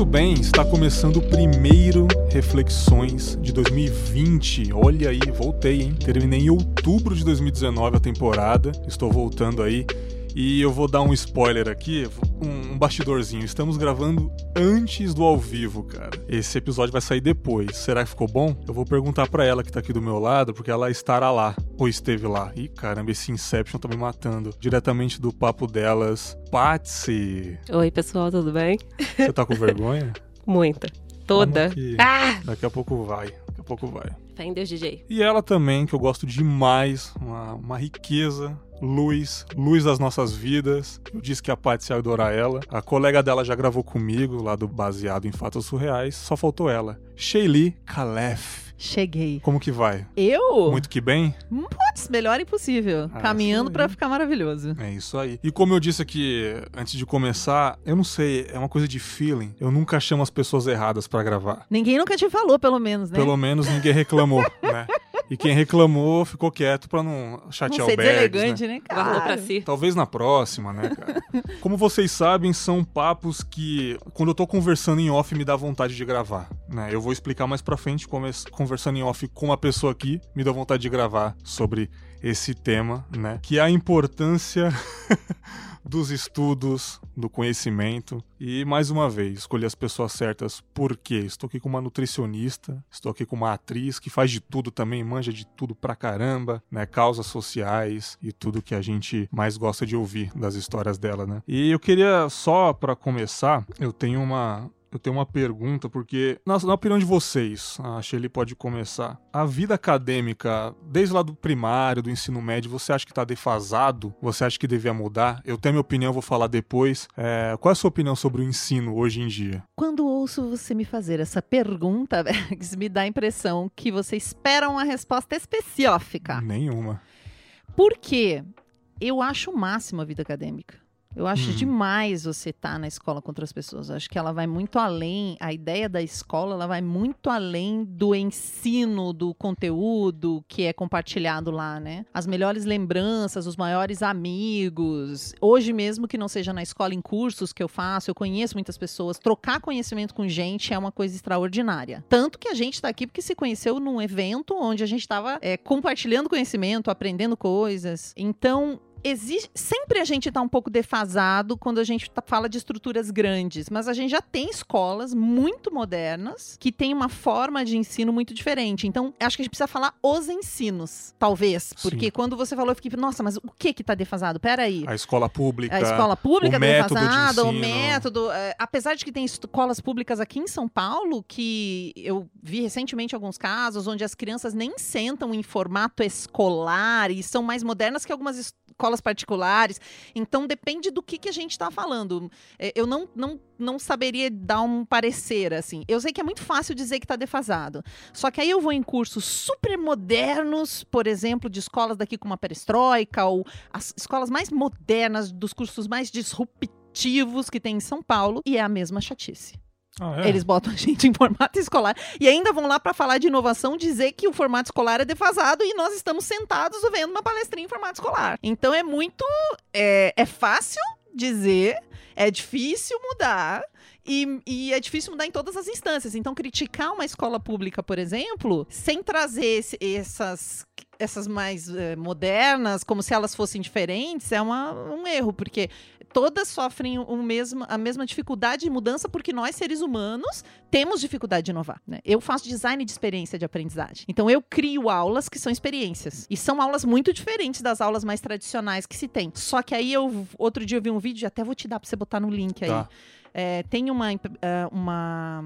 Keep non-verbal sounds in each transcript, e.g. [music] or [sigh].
Muito bem, está começando o primeiro Reflexões de 2020. Olha aí, voltei, hein? Terminei em outubro de 2019 a temporada. Estou voltando aí. E eu vou dar um spoiler aqui, um, um bastidorzinho. Estamos gravando antes do ao vivo, cara. Esse episódio vai sair depois. Será que ficou bom? Eu vou perguntar para ela que tá aqui do meu lado, porque ela estará lá, ou esteve lá. Ih, caramba, esse Inception tá me matando. Diretamente do papo delas, Patsy. Oi, pessoal, tudo bem? Você tá com vergonha? [laughs] Muita. Toda. Ah! Daqui a pouco vai. Daqui a pouco vai. Fé em Deus, DJ. E ela também, que eu gosto demais, uma, uma riqueza luz, luz das nossas vidas. Eu disse que a Paty ia adorar ela. A colega dela já gravou comigo, lá do Baseado em Fatos Surreais. Só faltou ela. Shaylee Calef. Cheguei. Como que vai? Eu? Muito que bem? Putz, melhor impossível. Ah, Caminhando para ficar maravilhoso. É isso aí. E como eu disse aqui antes de começar, eu não sei, é uma coisa de feeling. Eu nunca chamo as pessoas erradas para gravar. Ninguém nunca te falou, pelo menos, né? Pelo menos ninguém reclamou, né? [laughs] E quem reclamou ficou quieto pra não chatear não o Bergs, deselegante, né? né, cara? Guardou pra si. Talvez na próxima, né, cara? [laughs] Como vocês sabem, são papos que, quando eu tô conversando em off, me dá vontade de gravar, né? Eu vou explicar mais pra frente, como conversando em off com uma pessoa aqui, me dá vontade de gravar sobre esse tema, né? Que é a importância [laughs] dos estudos, do conhecimento. E mais uma vez, escolhi as pessoas certas porque estou aqui com uma nutricionista, estou aqui com uma atriz que faz de tudo também, manja de tudo pra caramba, né? Causas sociais e tudo que a gente mais gosta de ouvir das histórias dela, né? E eu queria só para começar, eu tenho uma eu tenho uma pergunta, porque, na, na opinião de vocês, a Shelly pode começar. A vida acadêmica, desde lá do primário, do ensino médio, você acha que está defasado? Você acha que devia mudar? Eu tenho a minha opinião, vou falar depois. É, qual é a sua opinião sobre o ensino hoje em dia? Quando ouço você me fazer essa pergunta, [laughs] me dá a impressão que você espera uma resposta específica. Nenhuma. Por quê? Eu acho o máximo a vida acadêmica. Eu acho Uhum. demais você estar na escola com outras pessoas. Eu acho que ela vai muito além, a ideia da escola, ela vai muito além do ensino, do conteúdo que é compartilhado lá, né? As melhores lembranças, os maiores amigos. Hoje mesmo que não seja na escola, em cursos que eu faço, eu conheço muitas pessoas. Trocar conhecimento com gente é uma coisa extraordinária. Tanto que a gente está aqui porque se conheceu num evento onde a gente estava compartilhando conhecimento, aprendendo coisas. Então, existe, sempre a gente está um pouco defasado quando a gente tá- fala de estruturas grandes, mas a gente já tem escolas muito modernas que têm uma forma de ensino muito diferente. Então, acho que a gente precisa falar os ensinos, talvez, porque Sim. quando você falou, eu fiquei, nossa, mas o que que tá defasado? Peraí. A escola pública. A escola pública o método de defasada, o ensino. método. é, apesar de que tem escolas públicas aqui em São Paulo, que eu vi recentemente alguns casos onde as crianças nem sentam em formato escolar e são mais modernas que algumas escolas particulares. Então depende do que, que a gente está falando. É, Eu não, não, não saberia dar um parecer assim. Eu sei que é muito fácil dizer que está defasado. Só que aí eu vou em cursos super modernos, por exemplo, de escolas daqui com uma perestroika, ou as escolas mais modernas, dos cursos mais disruptivos que tem em São Paulo, e é a mesma chatice. Ah, é? Eles botam a gente em formato escolar e ainda vão lá para falar de inovação, dizer que o formato escolar é defasado e nós estamos sentados vendo uma palestrinha em formato escolar. Então é muito. É, é fácil dizer, é difícil mudar. E, e é difícil mudar em todas as instâncias. Então, criticar uma escola pública, por exemplo, sem trazer esse- essas, essas mais eh, modernas, como se elas fossem diferentes, é uma- um erro, porque todas sofrem o mesmo, a mesma dificuldade de mudança, porque nós, seres humanos, temos dificuldade de inovar. né? Eu faço design de experiência de aprendizagem. Então, eu crio aulas que são experiências. E são aulas muito diferentes das aulas mais tradicionais que se tem. Só que aí, eu outro dia eu vi um vídeo, até vou te dar para você botar no link aí. Tá. É, tem uma, eh, uma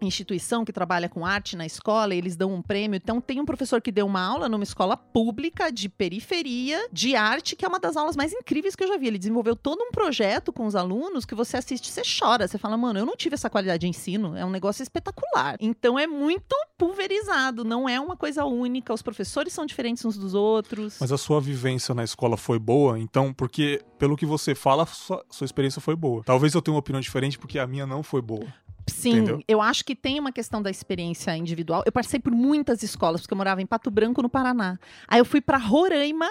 instituição que trabalha com arte na escola, eles dão um prêmio. Então, tem um professor que deu uma aula numa escola pública de periferia de arte, que é uma das aulas mais incríveis que eu já vi. Ele desenvolveu todo um projeto com os alunos que você assiste, você chora, você fala, mano, eu não tive essa qualidade de ensino, é um negócio espetacular. Então, é muito pulverizado, não é uma coisa única. Os professores são diferentes uns dos outros. Mas a sua vivência na escola foi boa, então, porque pelo que você fala, sua, sua experiência foi boa. Talvez eu tenha uma opinião diferente porque a minha não foi boa. Sim, Entendeu? eu acho que tem uma questão da experiência individual. Eu passei por muitas escolas, porque eu morava em Pato Branco, no Paraná. Aí eu fui pra Roraima.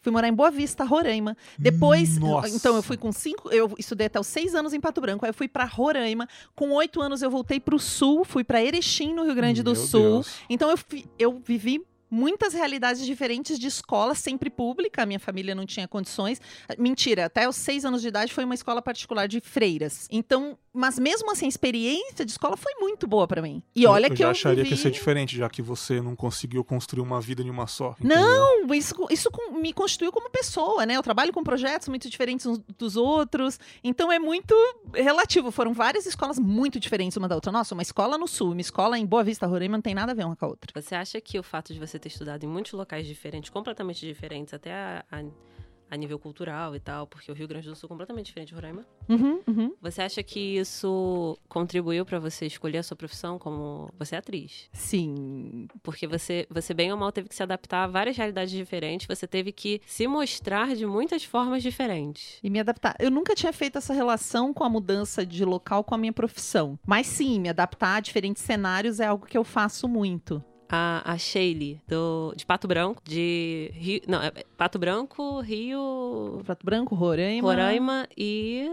Fui morar em Boa Vista, Roraima. Depois, Nossa. então eu fui com cinco, eu estudei até os seis anos em Pato Branco. Aí eu fui pra Roraima. Com oito anos eu voltei pro sul, fui pra Erechim, no Rio Grande do Meu Sul. Deus. Então eu, eu vivi muitas realidades diferentes de escola, sempre pública. Minha família não tinha condições. Mentira, até os seis anos de idade foi uma escola particular de freiras. Então, mas mesmo assim, a experiência de escola foi muito boa pra mim. E olha eu que já eu acharia vivi... que ia ser diferente, já que você não conseguiu construir uma vida em uma só. entendeu? Não, isso, isso me constituiu como pessoa, né? Eu trabalho com projetos muito diferentes uns dos outros, então é muito relativo. Foram várias escolas muito diferentes uma da outra. Nossa, uma escola no sul, uma escola em Boa Vista, Roraima, não tem nada a ver uma com a outra. Você acha que o fato de você ter estudado em muitos locais diferentes, completamente diferentes, até a, a- a nível cultural e tal, porque o Rio Grande do Sul é completamente diferente de Roraima, Uhum, uhum. você acha que isso contribuiu pra você escolher a sua profissão como você é atriz? Sim, Porque você, você bem ou mal teve que se adaptar a várias realidades diferentes, você teve que se mostrar de muitas formas diferentes. E me adaptar. Eu nunca tinha feito essa relação com a mudança de local com a minha profissão. Mas sim, me adaptar a diferentes cenários é algo que eu faço muito. A, a Shaylee, do, de Pato Branco, de Rio. Não, é Pato Branco, Rio. Prato Branco, Roraima. Roraima e.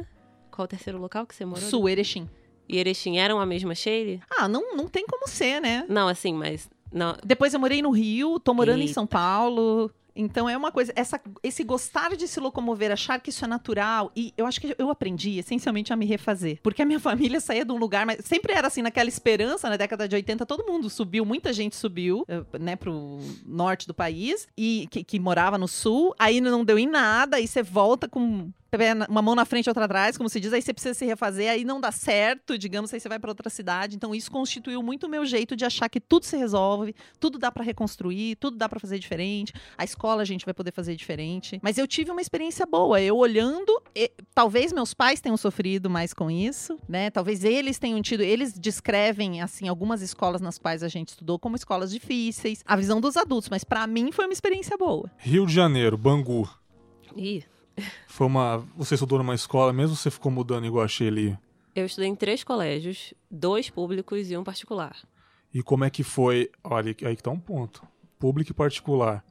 Qual o terceiro local que você morou? Sul, Erechim. E Erechim eram a mesma Shaylee? Ah, não, não tem como ser, né? Não, assim, mas. Não, Depois eu morei no Rio, tô morando em Eita. São Paulo. Então é uma coisa, essa, esse gostar de se locomover, achar que isso é natural, e eu acho que eu aprendi essencialmente a me refazer. Porque a minha [laughs] família saía de um lugar, mas sempre era assim, naquela esperança, na década de 80, todo mundo subiu, muita gente subiu, eh, né, pro norte do país, e que, que morava no sul, aí não deu em nada, aí você volta com uma mão na frente e outra atrás, como se diz, aí você precisa se refazer, aí não dá certo, digamos, aí você vai para outra cidade. Então isso constituiu muito o meu jeito de achar que tudo se resolve, tudo dá para reconstruir, tudo dá para fazer diferente. A escola a gente vai poder fazer diferente. Mas eu tive uma experiência boa, eu olhando, e- talvez meus pais tenham sofrido mais com isso, né? Talvez eles tenham tido, eles descrevem assim algumas escolas nas quais a gente estudou como escolas difíceis, a visão dos adultos, mas para mim foi uma experiência boa. Rio de Janeiro, Bangu. Ih, Foi uma. Você estudou numa escola, mesmo você ficou mudando igual a Shelly. eu estudei em três colégios, dois públicos e um particular. E como é que foi. Olha, aí que tá um ponto. Público e particular.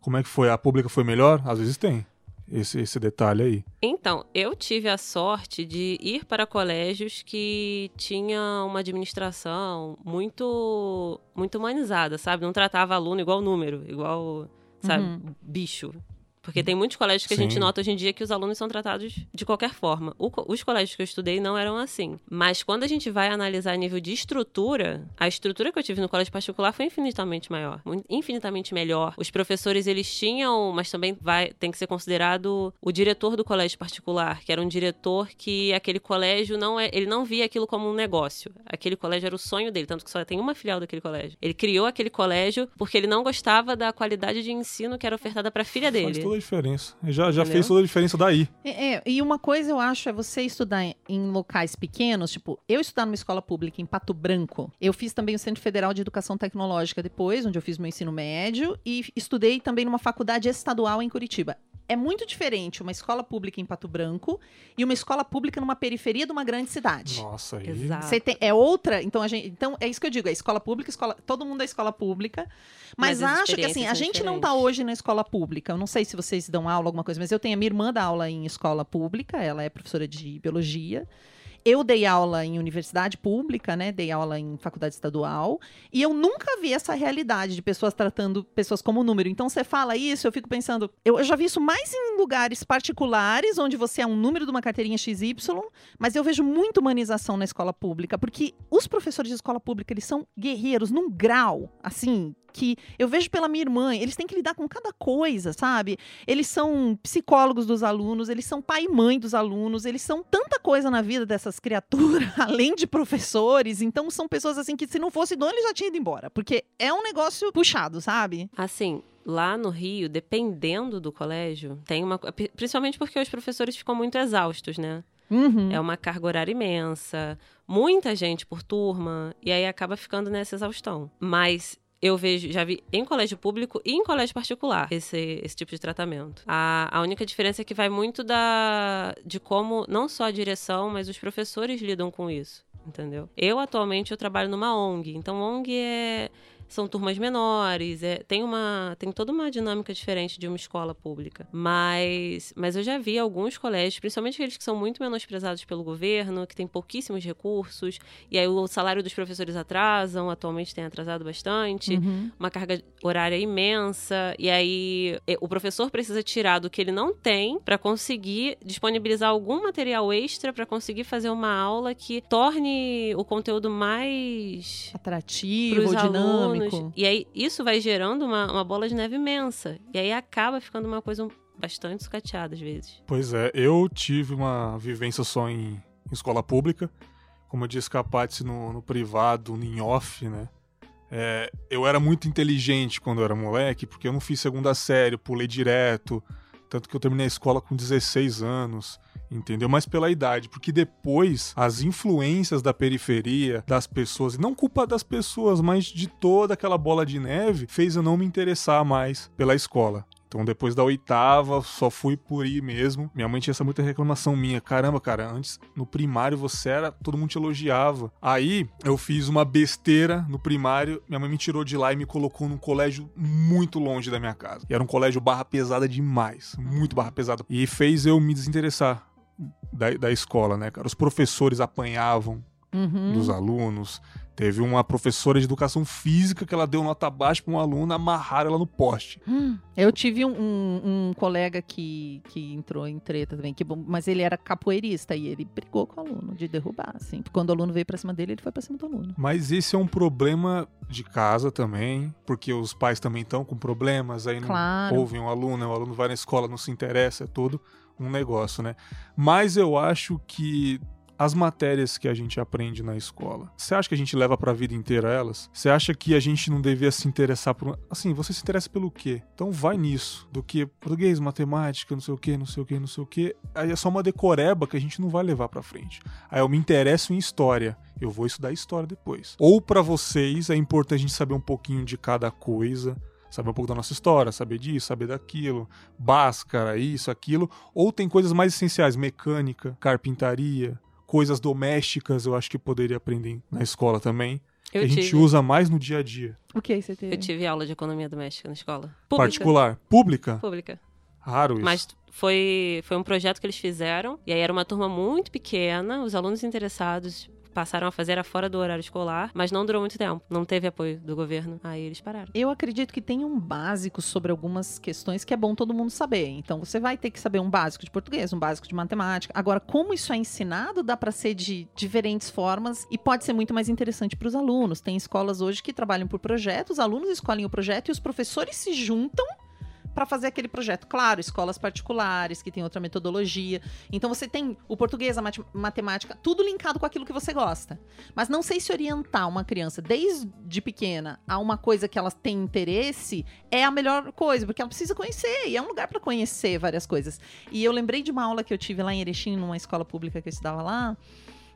Como é que foi? A pública foi melhor? Às vezes tem. Esse, esse detalhe aí. Então, eu tive a sorte de ir para colégios que tinham uma administração muito muito humanizada, sabe? Não tratava aluno igual número, igual, sabe, Uhum. bicho. Porque tem muitos colégios que a gente Sim. nota hoje em dia que os alunos são tratados de qualquer forma. O os colégios que eu estudei não eram assim. Mas quando a gente vai analisar a nível de estrutura, a estrutura que eu tive no colégio particular foi infinitamente maior, infinitamente melhor. Os professores eles tinham, mas também vai tem que ser considerado o diretor do colégio particular, que era um diretor que aquele colégio não é, ele não via aquilo como um negócio. Aquele colégio era o sonho dele, tanto que só tem uma filial daquele colégio. Ele criou aquele colégio porque ele não gostava da qualidade de ensino que era ofertada para a filha dele. Toda a diferença. Já, já Entendeu? fez toda a diferença daí. É, é, e uma coisa eu acho é você estudar em, em locais pequenos, tipo, eu estudar numa escola pública em Pato Branco. Eu fiz também o Centro Federal de Educação Tecnológica depois, onde eu fiz meu ensino médio, e estudei também numa faculdade estadual em Curitiba. É muito diferente uma escola pública em Pato Branco e uma escola pública numa periferia de uma grande cidade. Nossa, aí. Exato. Você tem- é outra, então a gente, então é isso que eu digo, é escola pública, escola, todo mundo é escola pública, mas, Mas as acho que assim, a gente não tá diferentes. hoje na escola pública. Eu não sei se vocês dão aula alguma coisa, mas eu tenho a minha irmã dá aula em escola pública, ela é professora de biologia. Eu dei aula em universidade pública, né? Dei aula em faculdade estadual. E eu nunca vi essa realidade de pessoas tratando pessoas como número. Então você fala isso, eu fico pensando. Eu, eu já vi isso mais em lugares particulares, onde você é um número de uma carteirinha XY, mas eu vejo muita humanização na escola pública, porque os professores de escola pública, eles são guerreiros num grau, assim, que eu vejo pela minha irmã, eles têm que lidar com cada coisa, sabe? Eles são psicólogos dos alunos, eles são pai e mãe dos alunos, eles são tanta coisa na vida dessas essas criaturas, [laughs] além de professores, então são pessoas assim que se não fosse dono, ele já tinha ido embora. Porque é um negócio puxado, sabe? Assim, lá no Rio, dependendo do colégio, tem uma. Principalmente porque os professores ficam muito exaustos, né? Uhum. É uma carga horária imensa, muita gente por turma, e aí acaba ficando nessa exaustão. Mas eu vejo, já vi em colégio público e em colégio particular esse, esse tipo de tratamento. A, a única diferença é que vai muito da, de como não só a direção, mas os professores lidam com isso. Entendeu? Eu atualmente eu trabalho numa ONG, então ONG é são turmas menores, é, tem uma tem toda uma dinâmica diferente de uma escola pública. Mas, mas eu já vi alguns colégios, principalmente aqueles que são muito menosprezados pelo governo, que têm pouquíssimos recursos, e aí o salário dos professores atrasam, atualmente tem atrasado bastante, Uhum. uma carga horária imensa, e aí eh, o professor precisa tirar do que ele não tem para conseguir disponibilizar algum material extra para conseguir fazer uma aula que torne o conteúdo mais Atrativo, dinâmico. Alunos. E aí isso vai gerando uma, uma bola de neve imensa. E aí acaba ficando uma coisa bastante sucateada às vezes. Pois é, eu tive uma vivência só em, em escola pública. Como eu disse, capaz no, no privado, no off, né? É, eu era muito inteligente quando eu era moleque, porque eu não fiz segunda série, pulei direto. Tanto que eu terminei a escola com 16 anos, entendeu? Mas pela idade, porque depois as influências da periferia, das pessoas, não culpa das pessoas, mas de toda aquela bola de neve, fez eu não me interessar mais pela escola. Então, depois da oitava, só fui por ir mesmo. Minha mãe tinha essa muita reclamação minha. Caramba, cara, antes no primário você era. Todo mundo te elogiava. Aí eu fiz uma besteira no primário. Minha mãe me tirou de lá e me colocou num colégio muito longe da minha casa. E era um colégio barra pesada demais. Muito barra pesada. E fez eu me desinteressar da, da escola, né, cara? Os professores apanhavam Uhum. dos alunos. Teve uma professora de educação física que ela deu nota baixa para um aluno, amarraram ela no poste. Hum. Eu tive um, um- um colega que, que entrou em treta também, que, mas ele era capoeirista e ele brigou com o aluno de derrubar, assim. Quando o aluno veio pra cima dele, ele foi pra cima do aluno. Mas esse é um problema de casa também, porque os pais também estão com problemas, aí não Claro. ouvem o aluno, o aluno vai na escola, não se interessa, é todo um negócio, né? Mas eu acho que as matérias que a gente aprende na escola, você acha que a gente leva pra vida inteira elas? Você acha que a gente não devia se interessar por. Assim, você se interessa pelo quê? Então vai nisso. Do que português, matemática, não sei o quê, não sei o quê, não sei o quê. Aí é só uma decoreba que a gente não vai levar pra frente. Aí eu me interesso em história. Eu vou estudar história depois. Ou pra vocês é importante a gente saber um pouquinho de cada coisa. Saber um pouco da nossa história, saber disso, saber daquilo, báscara, isso, aquilo. Ou tem coisas mais essenciais, mecânica, carpintaria, coisas domésticas, eu acho que poderia aprender na escola também. que Eu a gente tive, usa mais no dia a dia. O que você teve? eu tive aula de economia doméstica na escola. Pública. Particular. Pública? Pública. Raro isso. Mas foi, foi um projeto que eles fizeram. E aí era uma turma muito pequena. Os alunos interessados passaram a fazer era fora do horário escolar. Mas não durou muito tempo. Não teve apoio do governo. Aí eles pararam. Eu acredito que tem um básico sobre algumas questões que é bom todo mundo saber. Então você vai ter que saber um básico de português, um básico de matemática. Agora, como isso é ensinado, dá para ser de diferentes formas e pode ser muito mais interessante para os alunos. Tem escolas hoje que trabalham por projetos, os alunos escolhem o projeto e os professores se juntam para fazer aquele projeto. Claro, escolas particulares que tem outra metodologia. Então você tem o português, a mate- matemática, tudo linkado com aquilo que você gosta. Mas não sei se orientar uma criança desde pequena a uma coisa que ela tem interesse é a melhor coisa, porque ela precisa conhecer, e é um lugar para conhecer várias coisas. E eu lembrei de uma aula que eu tive lá em Erechim, numa escola pública que eu estudava lá,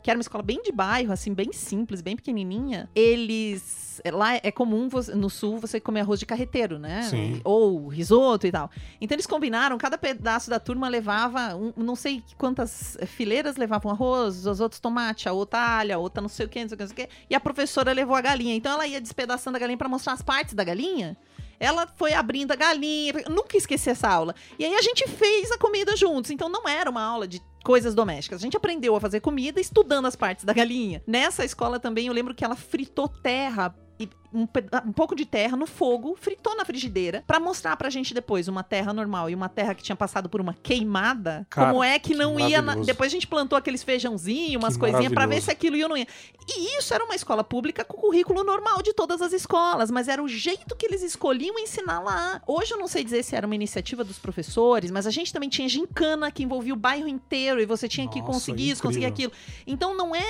que era uma escola bem de bairro, assim, bem simples, bem pequenininha. Eles. Lá é comum no sul você comer arroz de carreteiro, né? Sim. Ou risoto e tal. Então eles combinaram, cada pedaço da turma levava, um- não sei quantas fileiras levavam arroz, os outros tomate, a outra alha, a outra não sei o que, não sei o que, não sei o que. E a professora levou a galinha. Então ela ia despedaçando a galinha para mostrar as partes da galinha. Ela foi abrindo a galinha. Nunca esqueci essa aula. E aí a gente fez a comida juntos. Então não era uma aula de coisas domésticas. A gente aprendeu a fazer comida estudando as partes da galinha. Nessa escola também eu lembro que ela fritou terra. E um, um pouco de terra no fogo, fritou na frigideira, pra mostrar pra gente depois uma terra normal e uma terra que tinha passado por uma queimada. Cara, como é que, que não ia. na-. Depois a gente plantou aqueles feijãozinhos, umas Que coisinhas pra ver se aquilo ia ou não ia. E isso era uma escola pública com currículo normal de todas as escolas, mas era o jeito que eles escolhiam ensinar lá. Hoje eu não sei dizer se era uma iniciativa dos professores, mas a gente também tinha gincana que envolvia o bairro inteiro e você tinha que Nossa, conseguir isso, conseguir aquilo. Então não é,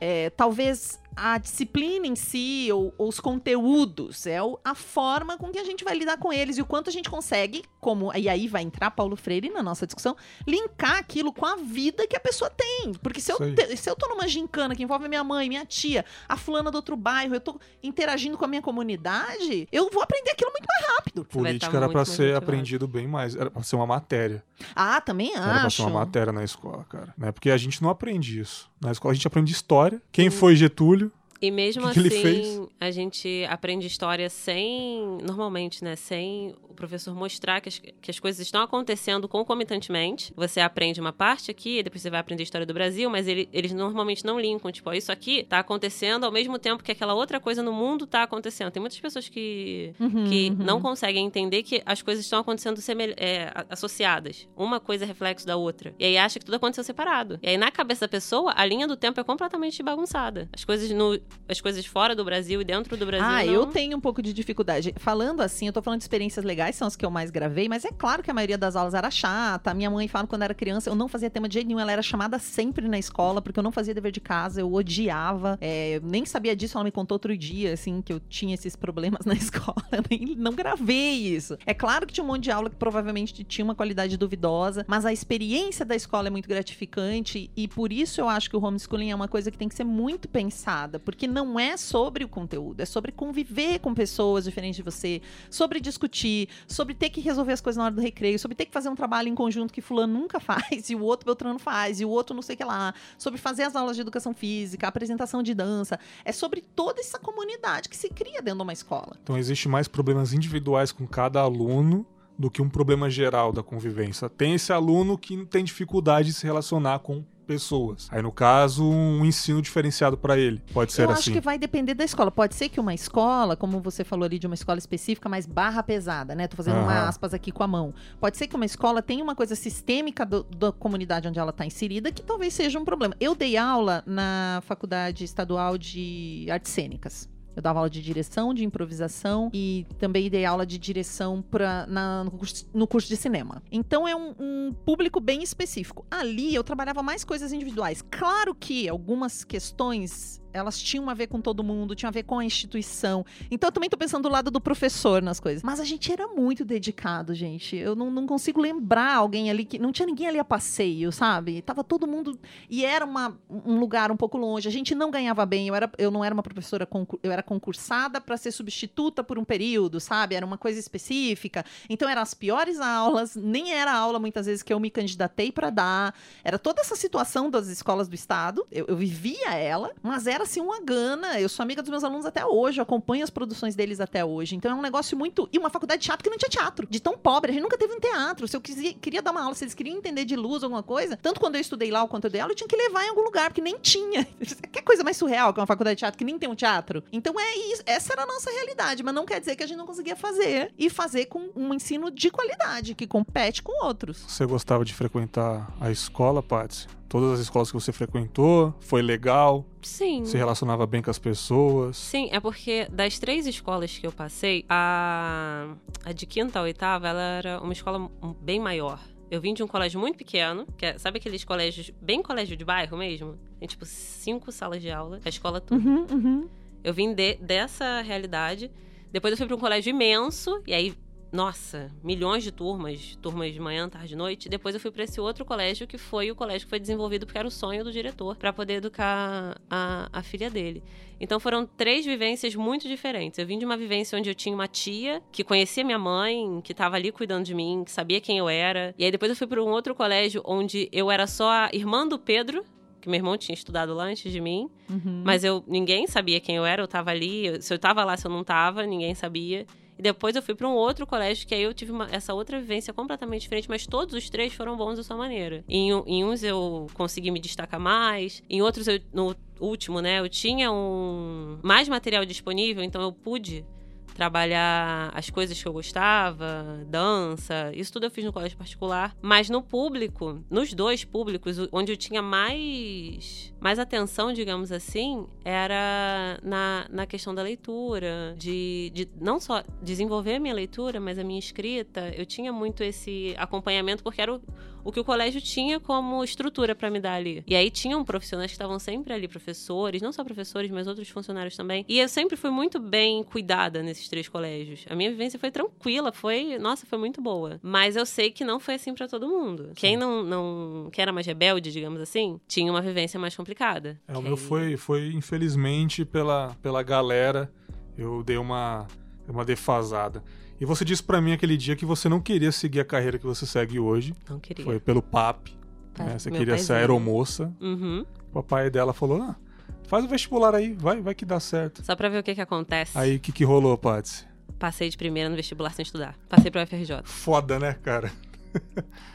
é, talvez a disciplina em si ou, ou os conteúdos, é o- a forma com que a gente vai lidar com eles e o quanto a gente consegue, como e aí vai entrar Paulo Freire na nossa discussão, linkar aquilo com a vida que a pessoa tem. Porque se eu, te- se eu tô numa gincana que envolve minha mãe, minha tia, a fulana do outro bairro, eu tô interagindo com a minha comunidade, eu vou aprender aquilo muito mais rápido. Política tá era mais ser aprendido bem mais. Era pra ser uma matéria. Ah, também Era pra ser acho. uma matéria na escola, cara. Né? Porque a gente não aprende isso. Na escola a gente aprende história. Quem foi Getúlio? E mesmo que que assim, fez? a gente aprende história sem, normalmente, né, sem professor mostrar que as, que as coisas estão acontecendo concomitantemente. Você aprende uma parte aqui, depois você vai aprender a história do Brasil, mas ele- eles normalmente não linkam, tipo, ó, isso aqui tá acontecendo ao mesmo tempo que aquela outra coisa no mundo tá acontecendo. Tem muitas pessoas que, Uhum, que uhum. não conseguem entender que as coisas estão acontecendo semel- é, associadas. Uma coisa é reflexo da outra. E aí acha que tudo aconteceu separado. E aí, na cabeça da pessoa, a linha do tempo é completamente bagunçada. As coisas, no, as coisas fora do Brasil e dentro do Brasil. Ah, não... eu tenho um pouco de dificuldade. Falando assim, eu tô falando de experiências legais, são as que eu mais gravei, mas é claro que a maioria das aulas era chata. Minha mãe fala quando era criança, eu não fazia tema de jeito nenhum, ela era chamada sempre na escola, porque eu não fazia dever de casa, eu odiava. É, eu nem sabia disso, ela me contou outro dia, assim, que eu tinha esses problemas [laughs] na escola. Eu nem, não gravei isso. É claro que tinha um monte de aula que provavelmente tinha uma qualidade duvidosa, mas a experiência da escola é muito gratificante e por isso eu acho que o homeschooling é uma coisa que tem que ser muito pensada, porque não é sobre o conteúdo, é sobre conviver com pessoas diferentes de você, sobre discutir, sobre ter que resolver as coisas na hora do recreio, sobre ter que fazer um trabalho em conjunto que fulano nunca [laughs] faz e o outro Beltrano faz e o outro não sei o que lá, sobre fazer as aulas de educação física, apresentação de dança, é sobre toda essa comunidade que se cria dentro de uma escola. Então existe mais problemas individuais com cada aluno do que um problema geral da convivência. Tem esse aluno que tem dificuldade de se relacionar com pessoas. Aí, no caso, um ensino diferenciado para ele. Pode ser Eu assim. acho que vai depender da escola. Pode ser que uma escola, como você falou ali de uma escola específica, mais barra pesada, né? Tô fazendo uma Aham. aspas aqui com a mão. Pode ser que uma escola tenha uma coisa sistêmica do- da comunidade onde ela está inserida que talvez seja um problema. Eu dei aula na Faculdade Estadual de Artes Cênicas. Eu dava aula de direção, de improvisação e também dei aula de direção pra, na- no, curso, no curso de cinema. Então é um, um público bem específico. Ali eu trabalhava mais coisas individuais. Claro que algumas questões elas tinham a ver com todo mundo, tinham a ver com a instituição. Então eu também tô pensando do lado do professor nas coisas. Mas a gente era muito dedicado, gente. Eu não, não consigo lembrar alguém ali que. Não tinha ninguém ali a passeio, sabe? Tava todo mundo. E era uma, um lugar um pouco longe. A gente não ganhava bem. Eu, era, eu não era uma professora, concur- eu era concursada para ser substituta por um período, sabe? Era uma coisa específica. Então eram as piores aulas, nem era a aula muitas vezes que eu me candidatei para dar. Era toda essa situação das escolas do estado. Eu, eu vivia ela, mas era assim uma gana. Eu sou amiga dos meus alunos até hoje, eu acompanho as produções deles até hoje. Então é um negócio muito. E uma faculdade de teatro que não tinha teatro. De tão pobre, a gente nunca teve um teatro. Se eu quisia- queria dar uma aula, se eles queriam entender de luz alguma coisa, tanto quando eu estudei lá quanto eu dei aula, eu tinha que levar em algum lugar, porque nem tinha. [laughs] Que coisa mais surreal que uma faculdade de teatro que nem tem um teatro. Então é isso. Essa era a nossa realidade, mas não quer dizer que a gente não conseguia fazer e fazer com um ensino de qualidade, que compete com outros. Você gostava de frequentar a escola, Patsy? Todas as escolas que você frequentou, foi legal? Sim. Se relacionava bem com as pessoas? Sim, é porque das três escolas que eu passei, a, a de quinta a oitava, ela era uma escola bem maior. Eu vim de um colégio muito pequeno, que é, sabe aqueles colégios, bem colégio de bairro mesmo? Tem tipo cinco salas de aula, a escola toda. Uhum, uhum. Eu vim de- dessa realidade. Depois eu fui para um colégio imenso, e aí, nossa, milhões de turmas, turmas de manhã, tarde e noite. Depois eu fui para esse outro colégio, que foi o colégio que foi desenvolvido porque era o sonho do diretor, para poder educar a, a filha dele. Então foram três vivências muito diferentes. Eu vim de uma vivência onde eu tinha uma tia que conhecia minha mãe, que estava ali cuidando de mim, que sabia quem eu era. E aí depois eu fui para um outro colégio onde eu era só a irmã do Pedro, que meu irmão tinha estudado lá antes de mim. Uhum. Mas eu ninguém sabia quem eu era, eu tava ali. eu- Se eu tava lá, se eu não tava, ninguém sabia. Depois eu fui para um outro colégio, que aí eu tive uma, essa outra vivência completamente diferente, mas todos os três foram bons da sua maneira. Em, em uns eu consegui me destacar mais, em outros eu, no último, né, eu tinha um mais material disponível, então eu pude trabalhar as coisas que eu gostava, dança, isso tudo eu fiz no colégio particular. Mas no público, nos dois públicos, onde eu tinha mais, mais atenção, digamos assim, era na, na questão da leitura, de, de não só desenvolver a minha leitura, mas a minha escrita. Eu tinha muito esse acompanhamento, porque era o, o que o colégio tinha como estrutura para me dar ali. E aí tinham profissionais que estavam sempre ali, professores, não só professores, mas outros funcionários também. E eu sempre fui muito bem cuidada nesses três colégios. A minha vivência foi tranquila, foi, nossa, foi muito boa. Mas eu sei que não foi assim para todo mundo. Quem não, não, quem era mais rebelde, digamos assim, tinha uma vivência mais complicada. É, o meu foi, foi infelizmente pela, pela galera, eu dei uma uma defasada. E você disse para mim aquele dia que você não queria seguir a carreira que você segue hoje. Não queria. Foi pelo PAP. Tá, né? Você queria ser aeromoça. Uhum. O papai dela falou: ah, faz o vestibular aí, vai, vai que dá certo. Só pra ver o que que acontece. Aí o que, que rolou, Patsy? Passei de primeira no vestibular sem estudar. Passei pro FRJ. Foda, né, cara?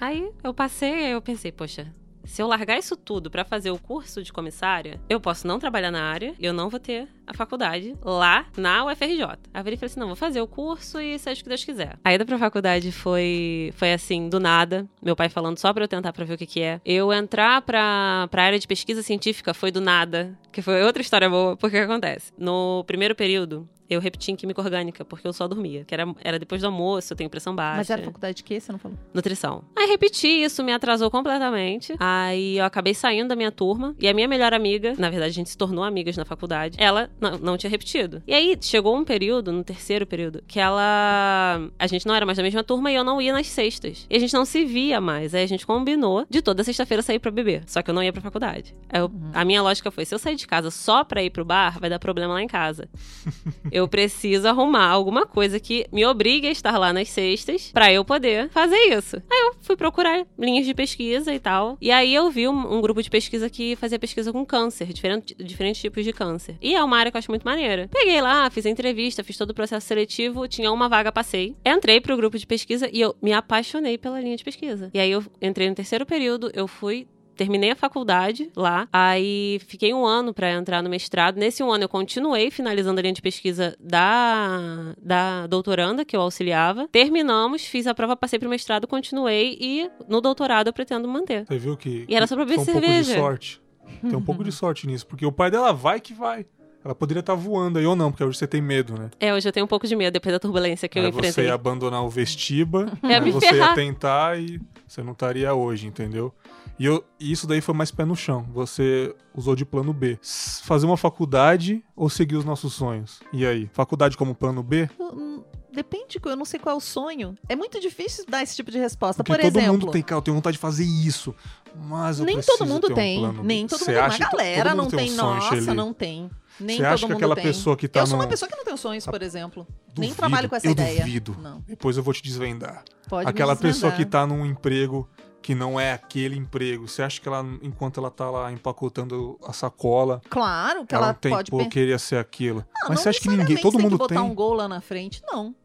aí eu passei, aí eu pensei, poxa, se eu largar isso tudo para fazer o curso de comissária, eu posso não trabalhar na área eu não vou ter a faculdade lá na UFRJ. Aí eu falei assim: não, vou fazer o curso e seja o que Deus quiser. A ida pra faculdade foi, foi assim, do nada. Meu pai falando só pra eu tentar pra ver o que, que é. Eu entrar pra, pra área de pesquisa científica foi do nada, que foi outra história boa, porque o que acontece? No primeiro período, eu repeti em Química Orgânica, porque eu só dormia. Que era, era depois do almoço, eu tenho pressão baixa. Mas era faculdade de quê? Você não falou? Nutrição. Aí repeti isso, me atrasou completamente. Aí eu acabei saindo da minha turma. E a minha melhor amiga, na verdade a gente se tornou amigas na faculdade, ela não, não tinha repetido. E aí chegou um período, no terceiro período, que ela. A gente não era mais da mesma turma e eu não ia nas sextas. E a gente não se via mais. Aí a gente combinou de toda sexta-feira sair pra beber. Só que eu não ia pra faculdade. Eu, uhum. A minha lógica foi: se eu sair de casa só pra ir pro bar, vai dar problema lá em casa. [laughs] eu preciso arrumar alguma coisa que me obrigue a estar lá nas sextas para eu poder fazer isso. Aí eu fui procurar linhas de pesquisa e tal. E aí eu vi um, um grupo de pesquisa que fazia pesquisa com câncer, diferente, diferentes tipos de câncer. E é uma área que eu acho muito maneira. Peguei lá, fiz a entrevista, fiz todo o processo seletivo, tinha uma vaga, passei. Entrei pro grupo de pesquisa e eu me apaixonei pela linha de pesquisa. E aí eu entrei no terceiro período, eu fui terminei a faculdade lá, aí fiquei um ano para entrar no mestrado. Nesse um ano eu continuei finalizando a linha de pesquisa da, da doutoranda que eu auxiliava. Terminamos, fiz a prova, passei pro mestrado, continuei e no doutorado eu pretendo manter. Você viu que. E era só pra beber um cerveja. pouco de sorte. Tem um pouco de sorte nisso, porque o pai dela vai que vai. Ela poderia estar tá voando aí ou não, porque hoje você tem medo, né? É, hoje eu tenho um pouco de medo depois da turbulência que aí eu enfrentei. Você ia abandonar o vestiba, é, [laughs] aí você ferrar. ia tentar e você não estaria hoje, entendeu? E eu, isso daí foi mais pé no chão. Você usou de plano B. Fazer uma faculdade ou seguir os nossos sonhos? E aí? Faculdade como plano B? Hum, depende, eu não sei qual é o sonho. É muito difícil dar esse tipo de resposta. Porque Por todo exemplo. mundo tem, cara, eu tenho vontade de fazer isso. Mas eu Nem todo mundo tem. Um nem todo Você mundo. Acha Uma galera não tem. Um nossa, Shelly? não tem. Nem Você acha que aquela tem. pessoa que tá Eu sou no... uma pessoa que não tem sonhos, por exemplo. Duvido, Nem trabalho com essa eu ideia. duvido. Não. Depois eu vou te desvendar. Pode Aquela me desvendar. pessoa que tá num emprego que não é aquele emprego. Você acha que ela, enquanto ela tá lá empacotando a sacola, Claro que ela, ela, não tem, pode pô, pensar. queria ser aquilo. Ah, Mas não você acha que ninguém, todo tem mundo que botar tem? um gol lá na frente, não.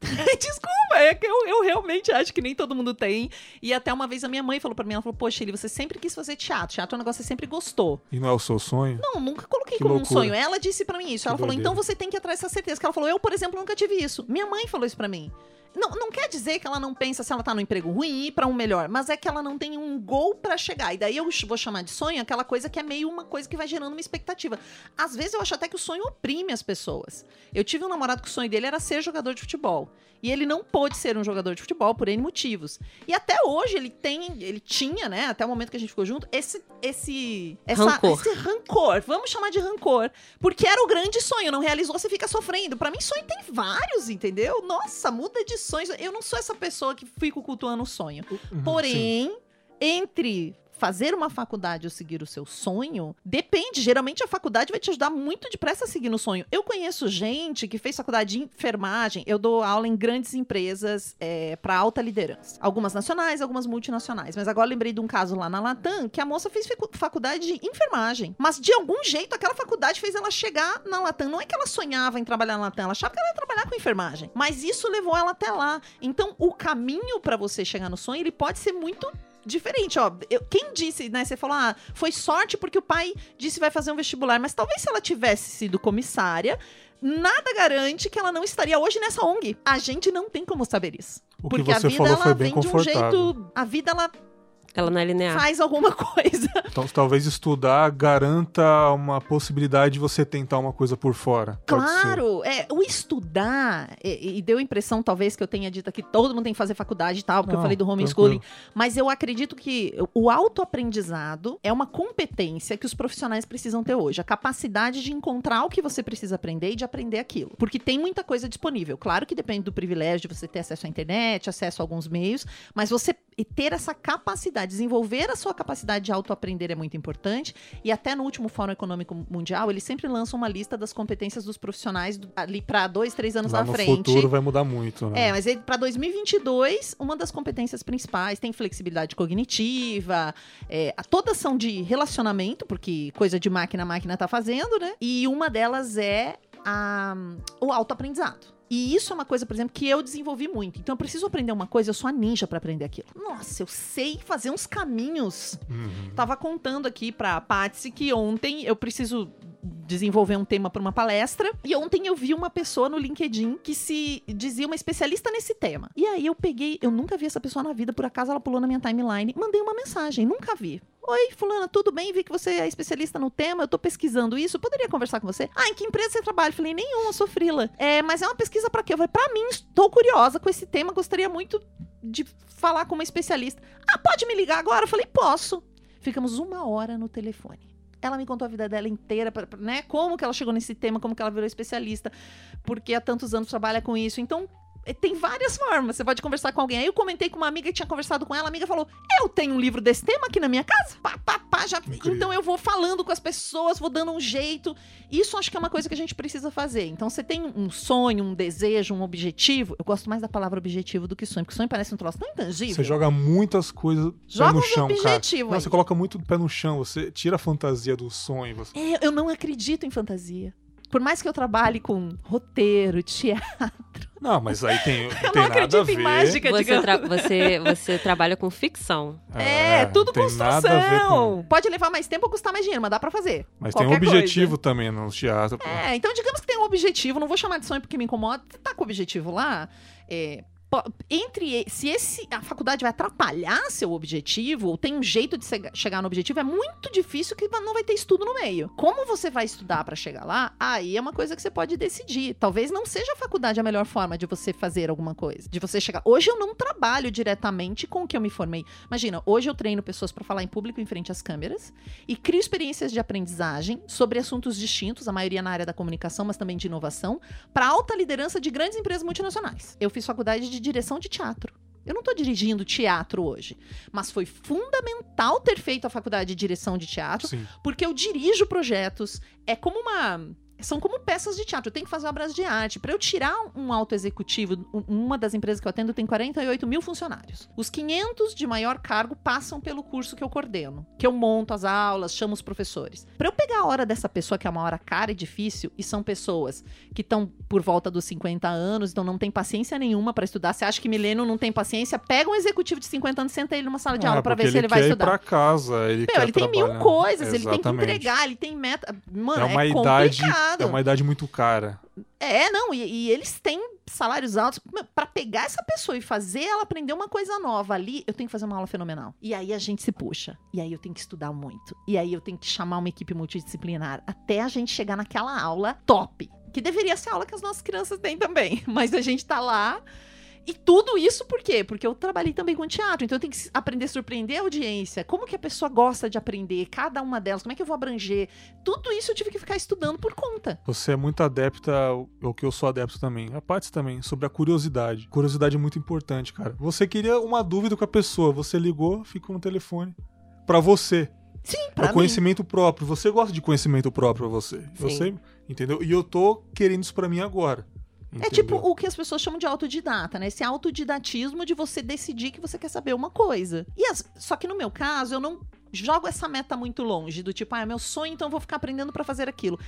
[laughs] Desculpa, é que eu, eu realmente acho que nem todo mundo tem. E até uma vez a minha mãe falou pra mim, ela falou, poxa, ele, você sempre quis fazer teatro. Teatro é um negócio que você sempre gostou. E não é o seu sonho? Não, nunca coloquei Que como loucura. um sonho. Ela disse pra mim isso. Que ela falou, doideira. então você tem que ir atrás dessa certeza. Que ela falou, eu, por exemplo, nunca tive isso. Minha mãe falou isso pra mim. Não, não quer dizer que ela não pensa se ela tá no emprego ruim e ir pra um melhor, mas é que ela não tem um gol pra chegar. E daí eu vou chamar de sonho aquela coisa que é meio uma coisa que vai gerando uma expectativa. Às vezes eu acho até que o sonho oprime as pessoas. Eu tive um namorado que o sonho dele era ser jogador de futebol. E ele não pôde ser um jogador de futebol por N motivos. E até hoje ele tem, ele tinha, né, até o momento que a gente ficou junto, esse esse essa- Rancor. esse rancor. Vamos chamar de rancor, porque era o grande sonho, não realizou, você fica sofrendo. Pra mim sonho tem vários, entendeu? Nossa, muda de sonhos. Eu não sou essa pessoa que fico cultuando o sonho. Uhum, sim. Porém, entre fazer uma faculdade ou seguir o seu sonho, depende. Geralmente a faculdade vai te ajudar muito depressa a seguir no sonho. Eu conheço gente que fez faculdade de enfermagem. Eu dou aula em grandes empresas é, para alta liderança. Algumas nacionais, algumas multinacionais. Mas agora lembrei de um caso lá na Latam que a moça fez faculdade de enfermagem. Mas de algum jeito aquela faculdade fez ela chegar na Latam. Não é que ela sonhava em trabalhar na Latam, ela achava que ela ia trabalhar com enfermagem. Mas isso levou ela até lá. Então o caminho para você chegar no sonho ele pode ser muito diferente, ó. Eu, quem disse, né? Você falou, ah, foi sorte porque o pai disse vai fazer um vestibular, mas talvez se ela tivesse sido comissária, nada garante que ela não estaria hoje nessa ONG. A gente não tem como saber isso. O porque a vida ela vem de um jeito, a vida ela ela não é linear. Faz alguma [laughs] coisa. Então, talvez estudar garanta uma possibilidade de você tentar uma coisa por fora. Claro, é, o estudar, e, e, deu a impressão, talvez, que eu tenha dito aqui, todo mundo tem que fazer faculdade e tal, porque não, eu falei do homeschooling. Mas eu acredito que o autoaprendizado é uma competência que os profissionais precisam ter hoje. A capacidade de encontrar o que você precisa aprender e de aprender aquilo. Porque tem muita coisa disponível. Claro que depende do privilégio de você ter acesso à internet, acesso a alguns meios, mas você ter essa capacidade desenvolver a sua capacidade de autoaprender é muito importante. E até no último Fórum Econômico Mundial, eles sempre lançam uma lista das competências dos profissionais ali para dois, três anos Lá na no frente. Futuro vai mudar muito, né? É, mas para 2022, uma das competências principais tem flexibilidade cognitiva, é, todas são de relacionamento, porque coisa de máquina a máquina tá fazendo, né? E uma delas é a, o autoaprendizado. E isso é uma coisa, por exemplo, que eu desenvolvi muito. Então eu preciso aprender uma coisa, eu sou a ninja para aprender aquilo. Nossa, eu sei fazer uns caminhos. Uhum. Tava contando aqui pra Patsy que ontem eu preciso desenvolver um tema para uma palestra. E ontem eu vi uma pessoa no LinkedIn que se dizia uma especialista nesse tema. E aí eu peguei, eu nunca vi essa pessoa na vida, por acaso ela pulou na minha timeline, mandei uma mensagem, nunca vi. Oi, fulana, tudo bem? Vi que você é especialista no tema, eu tô pesquisando isso, poderia conversar com você? Ah, em que empresa você trabalha? Falei, nenhuma, sou frila. É, mas é uma pesquisa para quê? Eu falei, pra mim, estou curiosa com esse tema, gostaria muito de falar com uma especialista. Ah, pode me ligar agora? Eu falei, posso. Ficamos uma hora no telefone. Ela me contou a vida dela inteira, né? Como que ela chegou nesse tema, como que ela virou especialista, porque há tantos anos trabalha com isso. Então, tem várias formas. Você pode conversar com alguém. Aí eu comentei com uma amiga que tinha conversado com ela. A amiga falou: Eu tenho um livro desse tema aqui na minha casa. Pá, pá, pá, já... Então eu vou falando com as pessoas, vou dando um jeito. Isso acho que é uma coisa que a gente precisa fazer. Então você tem um sonho, um desejo, um objetivo. Eu gosto mais da palavra objetivo do que sonho, porque sonho parece um troço tão intangível. Você joga muitas coisas joga no chão, objetivo cara. Não, você coloca muito pé no chão, você tira a fantasia do sonho. Você... É, eu não acredito em fantasia por mais que eu trabalhe com roteiro, teatro. Não, mas aí tem, [laughs] eu tem não nada acredito a ver. em mágica, você, tra você, você trabalha com ficção. É, é tudo construção. Com... Pode levar mais tempo ou custar mais dinheiro, mas dá pra fazer. Mas tem um objetivo coisa. também no teatro. É, então digamos que tem um objetivo, não vou chamar de sonho porque me incomoda. Tá com o objetivo lá, é, entre se esse a faculdade vai atrapalhar seu objetivo ou tem um jeito de chegar no objetivo é muito difícil que não vai ter estudo no meio. Como você vai estudar para chegar lá? Aí é uma coisa que você pode decidir. Talvez não seja a faculdade a melhor forma de você fazer alguma coisa, de você chegar. Hoje eu não trabalho diretamente com o que eu me formei. Imagina, hoje eu treino pessoas para falar em público em frente às câmeras e crio experiências de aprendizagem sobre assuntos distintos, a maioria na área da comunicação, mas também de inovação, para alta liderança de grandes empresas multinacionais. Eu fiz faculdade de direção de teatro. Eu não estou dirigindo teatro hoje, mas foi fundamental ter feito a faculdade de direção de teatro, Sim. porque eu dirijo projetos. É como uma são como peças de teatro. Eu tenho que fazer obras de arte. Para eu tirar um alto executivo, uma das empresas que eu atendo tem 48 mil funcionários. Os 500 de maior cargo passam pelo curso que eu coordeno, que eu monto as aulas, chamo os professores. Para eu pegar a hora dessa pessoa, que é uma hora cara e difícil, e são pessoas que estão por volta dos 50 anos, então não tem paciência nenhuma para estudar. Você acha que milênio não tem paciência? Pega um executivo de 50 anos, senta ele numa sala de ah, aula para ver se ele, ele vai quer estudar. Ir pra casa, ele, Meu, ele tem mil coisas, Exatamente. ele tem que entregar, ele tem meta. Mano, é uma é idade, complicado. É uma idade muito cara. É, não, e, e eles têm salários altos. para pegar essa pessoa e fazer ela aprender uma coisa nova ali, eu tenho que fazer uma aula fenomenal. E aí a gente se puxa. E aí eu tenho que estudar muito. E aí eu tenho que chamar uma equipe multidisciplinar até a gente chegar naquela aula top. Que deveria ser a aula que as nossas crianças têm também. [laughs] Mas a gente tá lá e tudo isso por quê? Porque eu trabalhei também com teatro, então eu tenho que aprender a surpreender a audiência. Como que a pessoa gosta de aprender, cada uma delas, como é que eu vou abranger? Tudo isso eu tive que ficar estudando por conta. Você é muito adepta ao que eu sou adepto também. A parte também, sobre a curiosidade. Curiosidade é muito importante, cara. Você queria uma dúvida com a pessoa, você ligou, ficou no telefone pra você. Sim, É pra o mim. conhecimento próprio. Você gosta de conhecimento próprio pra você. Sim. Você, entendeu? E eu tô querendo isso pra mim agora. É tipo o que as pessoas chamam de autodidata, né? Esse autodidatismo de você decidir que você quer saber uma coisa. E as- Só que no meu caso, eu não jogo essa meta muito longe, do tipo, ah, é meu sonho, então eu vou ficar aprendendo pra fazer aquilo.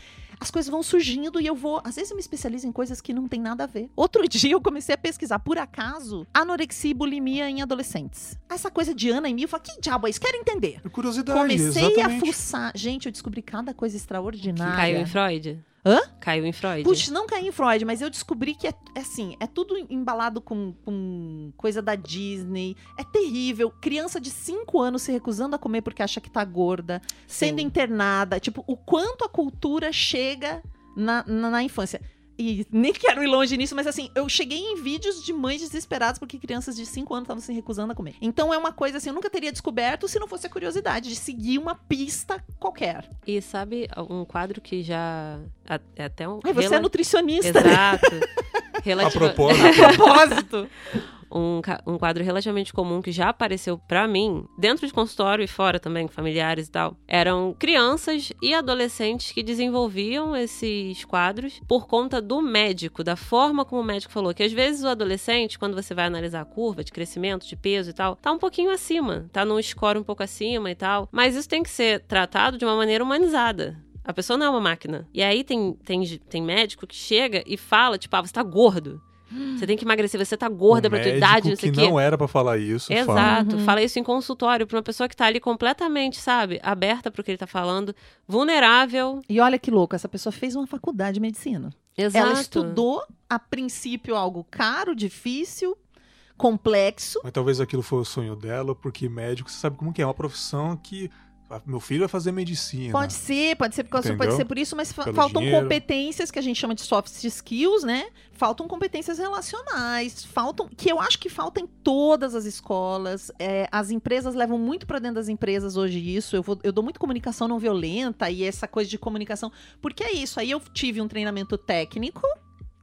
As coisas vão surgindo e eu vou. Às vezes eu me especializo em coisas que não tem nada a ver. Outro [laughs] dia eu comecei a pesquisar, por acaso, anorexia e bulimia em adolescentes. Essa coisa de Ana e mil, eu falei, que diabo é isso? Quero entender. É curiosidade, Comecei a exatamente. fuçar. Gente, eu descobri cada coisa extraordinária. Caiu em Freud? Hã? Caiu em Freud. Puxa, não caí em Freud, mas eu descobri que é, é assim, é tudo embalado com, com coisa da Disney. É terrível. Criança de 5 anos se recusando a comer porque acha que tá gorda, sendo Sim. internada. Tipo, o quanto a cultura chega na, na, na infância. E nem quero ir longe nisso, mas assim, eu cheguei em vídeos de mães desesperadas porque crianças de 5 anos estavam se recusando a comer. Então é uma coisa assim, eu nunca teria descoberto se não fosse a curiosidade de seguir uma pista qualquer. E sabe um quadro que já. a- É até um. Ai, você é rela- nutricionista, né? Exato. [laughs] A Relativa- propósito. A propósito. Um, um quadro relativamente comum que já apareceu pra mim, dentro de consultório e fora também, com familiares e tal, eram crianças e adolescentes que desenvolviam esses quadros por conta do médico, da forma como o médico falou. Que às vezes o adolescente, quando você vai analisar a curva de crescimento, de peso e tal, tá um pouquinho acima, tá num score um pouco acima e tal. Mas isso tem que ser tratado de uma maneira humanizada. A pessoa não é uma máquina. E aí tem, tem, tem médico que chega e fala, tipo, ah, você tá gordo. Você tem que emagrecer, você tá gorda O pra tua idade, não sei o que não era pra falar isso. fala. Exato. Uhum. Fala isso em consultório pra uma pessoa que tá ali completamente, sabe, aberta pro que ele tá falando, vulnerável. E olha que louco, essa pessoa fez uma faculdade de medicina. Exato. Ela estudou, a princípio, algo caro, difícil, complexo. Mas talvez aquilo foi o sonho dela, porque médico, você sabe como que é, é uma profissão que meu filho vai fazer medicina. Pode ser, pode ser por pode ser por isso, mas Pelo faltam dinheiro. competências que a gente chama de soft skills, né? Faltam competências relacionais, faltam que eu acho que falta em todas as escolas. É, as empresas levam muito para dentro das empresas hoje isso. Eu, vou- eu dou muito comunicação não violenta e essa coisa de comunicação, porque é isso. Aí eu tive um treinamento técnico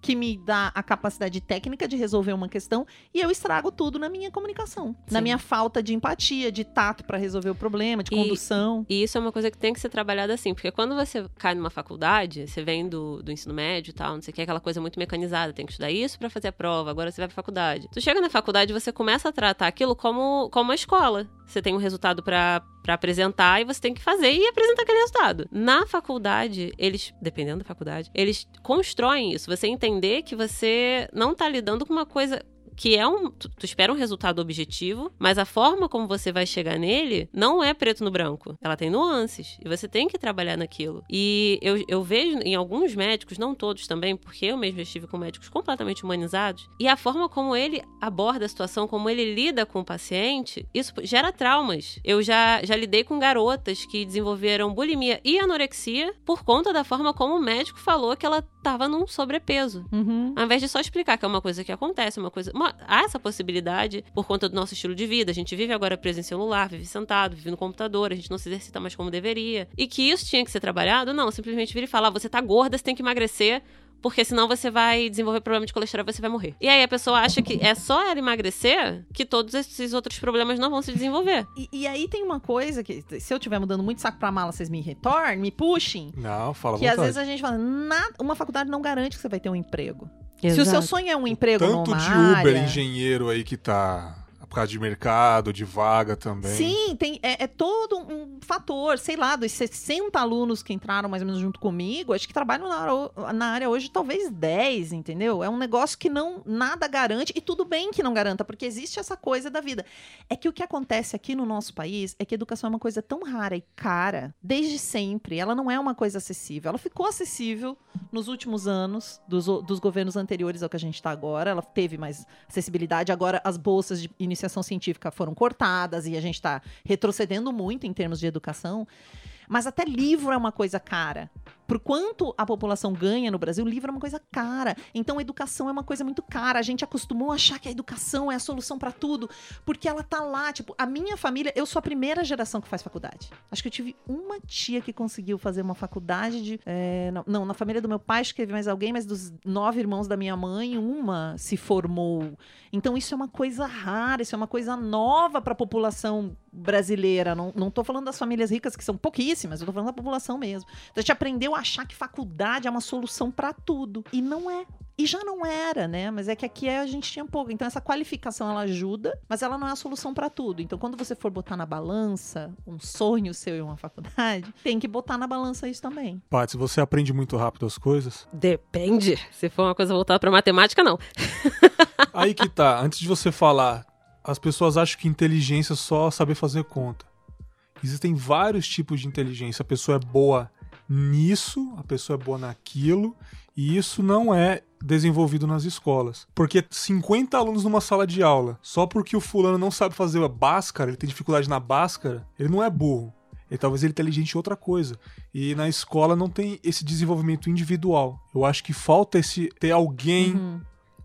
que me dá a capacidade técnica de resolver uma questão e eu estrago tudo na minha comunicação, na Sim. minha falta de empatia, de tato para resolver o problema, de E- condução. E isso é uma coisa que tem que ser trabalhada assim, porque quando você cai numa faculdade, você vem do, do ensino médio e tal, não sei o que, aquela coisa muito mecanizada, tem que estudar isso pra fazer a prova, agora você vai pra faculdade. Tu chega na faculdade, você começa a tratar aquilo como, como uma escola. Você tem um resultado pra apresentar e você tem que fazer e apresentar aquele resultado. Na faculdade, eles, dependendo da faculdade, eles constroem isso. Você entender que você não tá lidando com uma coisa que é um. Tu, tu espera um resultado objetivo, mas a forma como você vai chegar nele não é preto no branco. Ela tem nuances. E você tem que trabalhar naquilo. E eu, eu vejo em alguns médicos, não todos também, porque eu mesmo estive com médicos completamente humanizados, e a forma como ele aborda a situação, como ele lida com o paciente, isso gera traumas. Eu já, já lidei com garotas que desenvolveram bulimia e anorexia por conta da forma como o médico falou que ela estava num sobrepeso. Uhum. Ao invés de só explicar que é uma coisa que acontece, uma coisa. uma- há essa possibilidade por conta do nosso estilo de vida. A gente vive agora preso em celular, vive sentado, vive no computador, a gente não se exercita mais como deveria. E que isso tinha que ser trabalhado? Não, simplesmente vir e falar: você tá gorda, você tem que emagrecer. Porque senão você vai desenvolver problema de colesterol e você vai morrer. E aí a pessoa acha que é só ela emagrecer que todos esses outros problemas não vão se desenvolver. E, e aí tem uma coisa que, se eu estiver mudando muito saco pra mala, vocês me retornem, me puxem. Não, fala Que às vezes a gente fala, "Na- uma faculdade não garante que você vai ter um emprego. Se o seu sonho é um emprego Tanto numa de Uber área... engenheiro aí que tá por causa de mercado, de vaga também. Sim, tem, é, é todo um fator, sei lá, dos 60 alunos que entraram mais ou menos junto comigo, acho que trabalham na na área hoje talvez 10, entendeu? É um negócio que não nada garante, e tudo bem que não garanta, porque existe essa coisa da vida. É que o que acontece aqui no nosso país é que a educação é uma coisa tão rara e cara, desde sempre, ela não é uma coisa acessível. Ela ficou acessível nos últimos anos, dos, dos governos anteriores ao que a gente está agora, ela teve mais acessibilidade, agora as bolsas de iniciação científica foram cortadas e a gente está retrocedendo muito em termos de educação. Mas até livro é uma coisa cara. Por quanto a população ganha no Brasil, livro é uma coisa cara. Então, educação é uma coisa muito cara. A gente acostumou a achar que a educação é a solução para tudo, porque ela tá lá. Tipo, a minha família, eu sou a primeira geração que faz faculdade. Acho que eu tive uma tia que conseguiu fazer uma faculdade de. É, não, não, na família do meu pai, acho que teve mais alguém, mas dos nove irmãos da minha mãe, uma se formou. Então, isso é uma coisa rara, isso é uma coisa nova para a população brasileira. Não, não tô falando das famílias ricas, que são pouquíssimas, eu tô falando da população mesmo. Então, a gente aprendeu achar que faculdade é uma solução para tudo. E não é. E já não era, né? Mas é que aqui a gente tinha pouco. Então essa qualificação ela ajuda, mas ela não é a solução para tudo. Então quando você for botar na balança um sonho seu em uma faculdade, [laughs] tem que botar na balança isso também. Paty, você aprende muito rápido as coisas? Depende. Se for uma coisa voltada para matemática, não. [laughs] Aí que tá. Antes de você falar, as pessoas acham que inteligência é só saber fazer conta. Existem vários tipos de inteligência. A pessoa é boa nisso, a pessoa é boa naquilo, e isso não é desenvolvido nas escolas. Porque 50 alunos numa sala de aula, só porque o fulano não sabe fazer a báscara, ele tem dificuldade na báscara, ele não é burro. E talvez ele é inteligente em outra coisa. E na escola não tem esse desenvolvimento individual. Eu acho que falta esse ter alguém, uhum.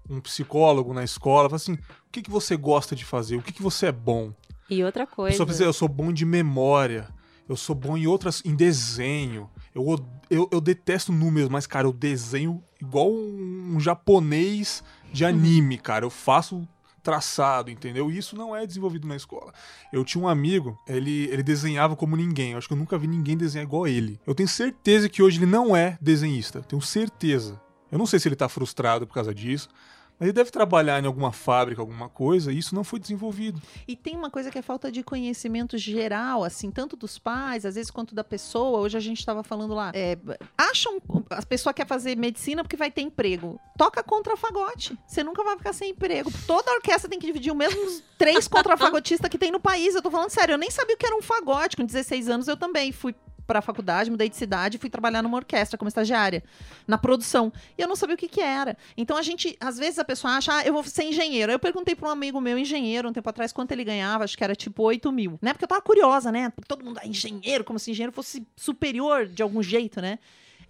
um psicólogo na escola, assim, o que, que você gosta de fazer? O que, que você é bom? E outra coisa. Só dizer, eu sou bom de memória, eu sou bom em outras, em desenho. Eu, eu, eu detesto números, mas, cara, eu desenho igual um, japonês de anime, cara. Eu faço traçado, entendeu? E isso não é desenvolvido na escola. Eu tinha um amigo, ele, ele desenhava como ninguém. Eu acho que eu nunca vi ninguém desenhar igual ele. Eu tenho certeza que hoje ele não é desenhista. Tenho certeza. Eu não sei se ele tá frustrado por causa disso. Mas ele deve trabalhar em alguma fábrica, alguma coisa, e isso não foi desenvolvido. E tem uma coisa que é falta de conhecimento geral, assim, tanto dos pais, às vezes, quanto da pessoa. Hoje a gente estava falando lá. É, acham. A pessoa quer fazer medicina porque vai ter emprego. Toca contrafagote. Você nunca vai ficar sem emprego. Toda orquestra tem que dividir o mesmo três contrafagotistas que tem no país. Eu tô falando sério, eu nem sabia o que era um fagote. Com 16 anos eu também fui para a faculdade, mudei de cidade e fui trabalhar numa orquestra como estagiária, na produção. E eu não sabia o que, que era. Então a gente, às vezes a pessoa acha, ah, eu vou ser engenheiro. Eu perguntei para um amigo meu, engenheiro, um tempo atrás, quanto ele ganhava, acho que era tipo 8 mil. Né? Porque eu tava curiosa, né? Todo mundo, ah, engenheiro, como se engenheiro fosse superior de algum jeito, né?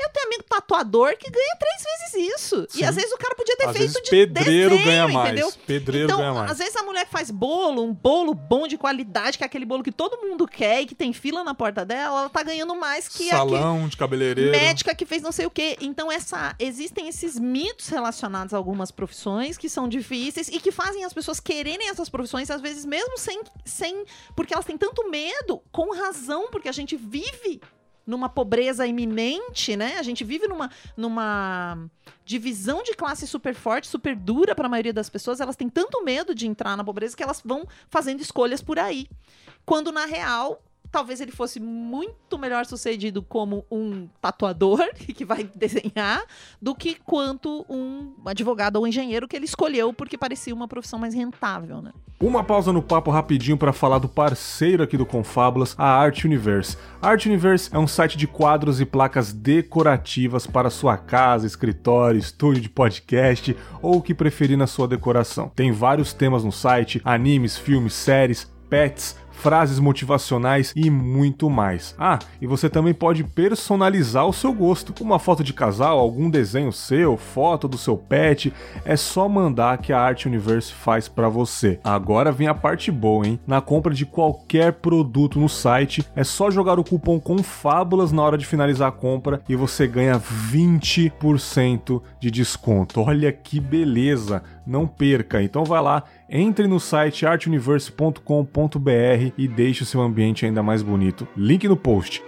Eu tenho amigo tatuador que ganha três vezes isso. Sim. E às vezes o cara podia ter às feito de pedreiro desenho, ganha mais. entendeu? Pedreiro então, ganha mais. Às vezes a mulher faz bolo, um bolo bom de qualidade, que é aquele bolo que todo mundo quer e que tem fila na porta dela, ela tá ganhando mais que Salão de cabeleireiro. Médica que fez não sei o quê. Então essa existem esses mitos relacionados a algumas profissões que são difíceis e que fazem as pessoas quererem essas profissões às vezes mesmo sem sem porque elas têm tanto medo, com razão, porque a gente vive numa pobreza iminente, né? A gente vive numa, numa divisão de classe super forte, super dura para a maioria das pessoas. Elas têm tanto medo de entrar na pobreza que elas vão fazendo escolhas por aí. Quando na real talvez ele fosse muito melhor sucedido como um tatuador [laughs] que vai desenhar do que quanto um advogado ou engenheiro que ele escolheu porque parecia uma profissão mais rentável, né? Uma pausa no papo rapidinho para falar do parceiro aqui do Confábulas, a Art Universe. Art Universe é um site de quadros e placas decorativas para sua casa, escritório, estúdio de podcast ou o que preferir na sua decoração. Tem vários temas no site: animes, filmes, séries, pets, frases motivacionais e muito mais. Ah, e você também pode personalizar o seu gosto. Uma foto de casal, algum desenho seu, foto do seu pet, é só mandar que a Art Universe faz para você. Agora vem a parte boa, hein? Na compra de qualquer produto no site, é só jogar o cupom CONFABULAS na hora de finalizar a compra e você ganha 20% de desconto. Olha que beleza! Não perca. Então vai lá entre no site artuniverse.com.br e deixe o seu ambiente ainda mais bonito. Link no post.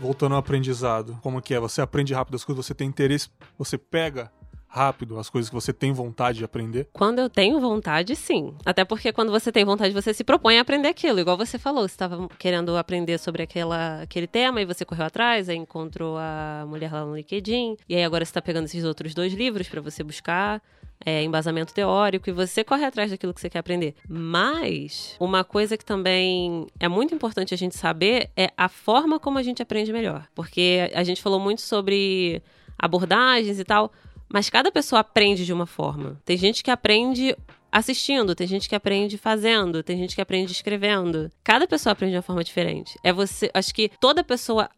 Voltando ao aprendizado, como que é? Você aprende rápido as coisas, você tem interesse, você pega rápido as coisas que você tem vontade de aprender? Quando eu tenho vontade, sim. Até porque quando você tem vontade, você se propõe a aprender aquilo. Igual você falou, você estava querendo aprender sobre aquela, aquele tema e você correu atrás, aí encontrou a mulher lá no LinkedIn. E aí agora você está pegando esses outros dois livros para você buscar é, embasamento teórico e você corre atrás daquilo que você quer aprender. Mas uma coisa que também é muito importante a gente saber é a forma como a gente aprende melhor. Porque a gente falou muito sobre abordagens e tal, mas cada pessoa aprende de uma forma. Tem gente que aprende assistindo, tem gente que aprende fazendo, tem gente que aprende escrevendo. Cada pessoa aprende de uma forma diferente. É você, acho que toda pessoa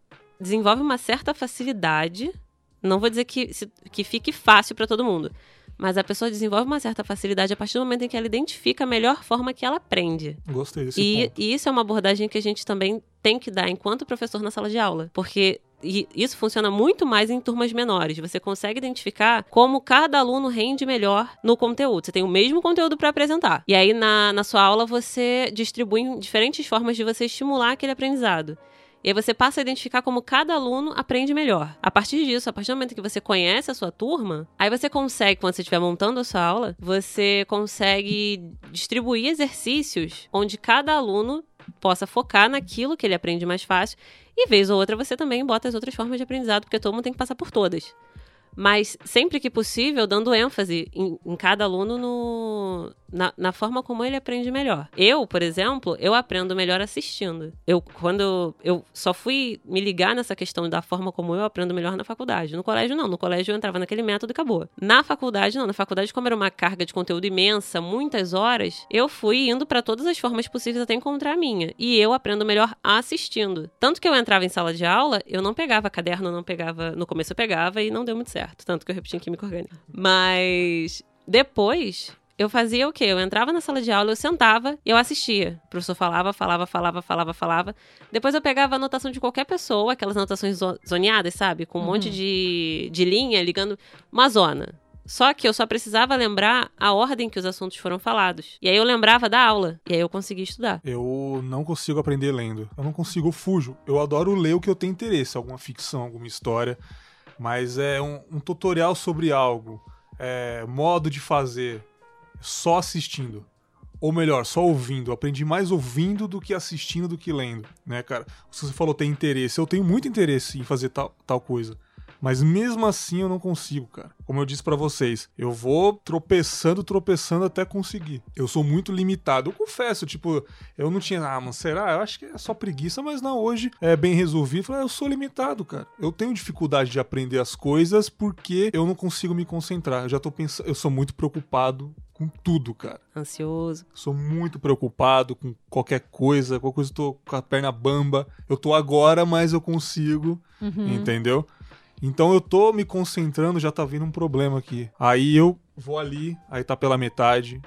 desenvolve uma certa facilidade. Não vou dizer que, que fique fácil para todo mundo. Mas a pessoa desenvolve uma certa facilidade a partir do momento em que ela identifica a melhor forma que ela aprende. Gostei desse E, ponto. e isso é uma abordagem que a gente também tem que dar enquanto professor na sala de aula. Porque e isso funciona muito mais em turmas menores. Você consegue identificar como cada aluno rende melhor no conteúdo. Você tem o mesmo conteúdo para apresentar. E aí, na, na sua aula, você distribui diferentes formas de você estimular aquele aprendizado. E aí você passa a identificar como cada aluno aprende melhor. A partir disso, a partir do momento que você conhece a sua turma, aí você consegue, quando você estiver montando a sua aula, você consegue distribuir exercícios onde cada aluno possa focar naquilo que ele aprende mais fácil. E vez ou outra você também bota as outras formas de aprendizado, porque todo mundo tem que passar por todas. Mas sempre que possível, dando ênfase em, em cada aluno no, na, na forma como ele aprende melhor. Eu, por exemplo, eu aprendo melhor assistindo. Eu, quando eu só fui me ligar nessa questão da forma como eu aprendo melhor na faculdade. No colégio, não. No colégio eu entrava naquele método e acabou. Na faculdade, não. Na faculdade, como era uma carga de conteúdo imensa, muitas horas, eu fui indo para todas as formas possíveis até encontrar a minha. E eu aprendo melhor assistindo. Tanto que eu entrava em sala de aula, eu não pegava caderno, não pegava. No começo eu pegava e não deu muito certo. Tanto que eu repeti em química orgânica. Mas depois. Eu fazia o quê? Eu entrava na sala de aula, eu sentava e eu assistia. O professor falava, falava, falava, falava, falava. Depois eu pegava a anotação de qualquer pessoa, aquelas anotações zo- zoneadas, sabe? Com um monte de, de linha ligando uma zona. Só que eu só precisava lembrar a ordem que os assuntos foram falados. E aí eu lembrava da aula. E aí eu conseguia estudar. Eu não consigo aprender lendo. Eu não consigo, eu fujo. Eu adoro ler o que eu tenho interesse, alguma ficção, alguma história. Mas é um, um tutorial sobre algo, é, modo de fazer, só assistindo. Ou melhor, só ouvindo. Aprendi mais ouvindo do que assistindo do que lendo, né, cara? Se você falou tem interesse, eu tenho muito interesse em fazer tal, tal coisa. Mas mesmo assim eu não consigo, cara. Como eu disse pra vocês, eu vou tropeçando, tropeçando até conseguir. Eu sou muito limitado. Eu confesso, tipo, eu não tinha, ah, mano, será? Eu acho que é só preguiça, mas não, hoje é bem resolvido. Ah, eu sou limitado, cara. Eu tenho dificuldade de aprender as coisas porque eu não consigo me concentrar. Eu já tô pensando, eu sou muito preocupado com tudo, cara. Ansioso. Sou muito preocupado com qualquer coisa, qualquer coisa eu tô com a perna bamba. Eu tô agora, mas eu consigo, Uhum. entendeu? Então eu tô me concentrando, já tá vindo um problema aqui. Aí eu vou ali, aí tá pela metade,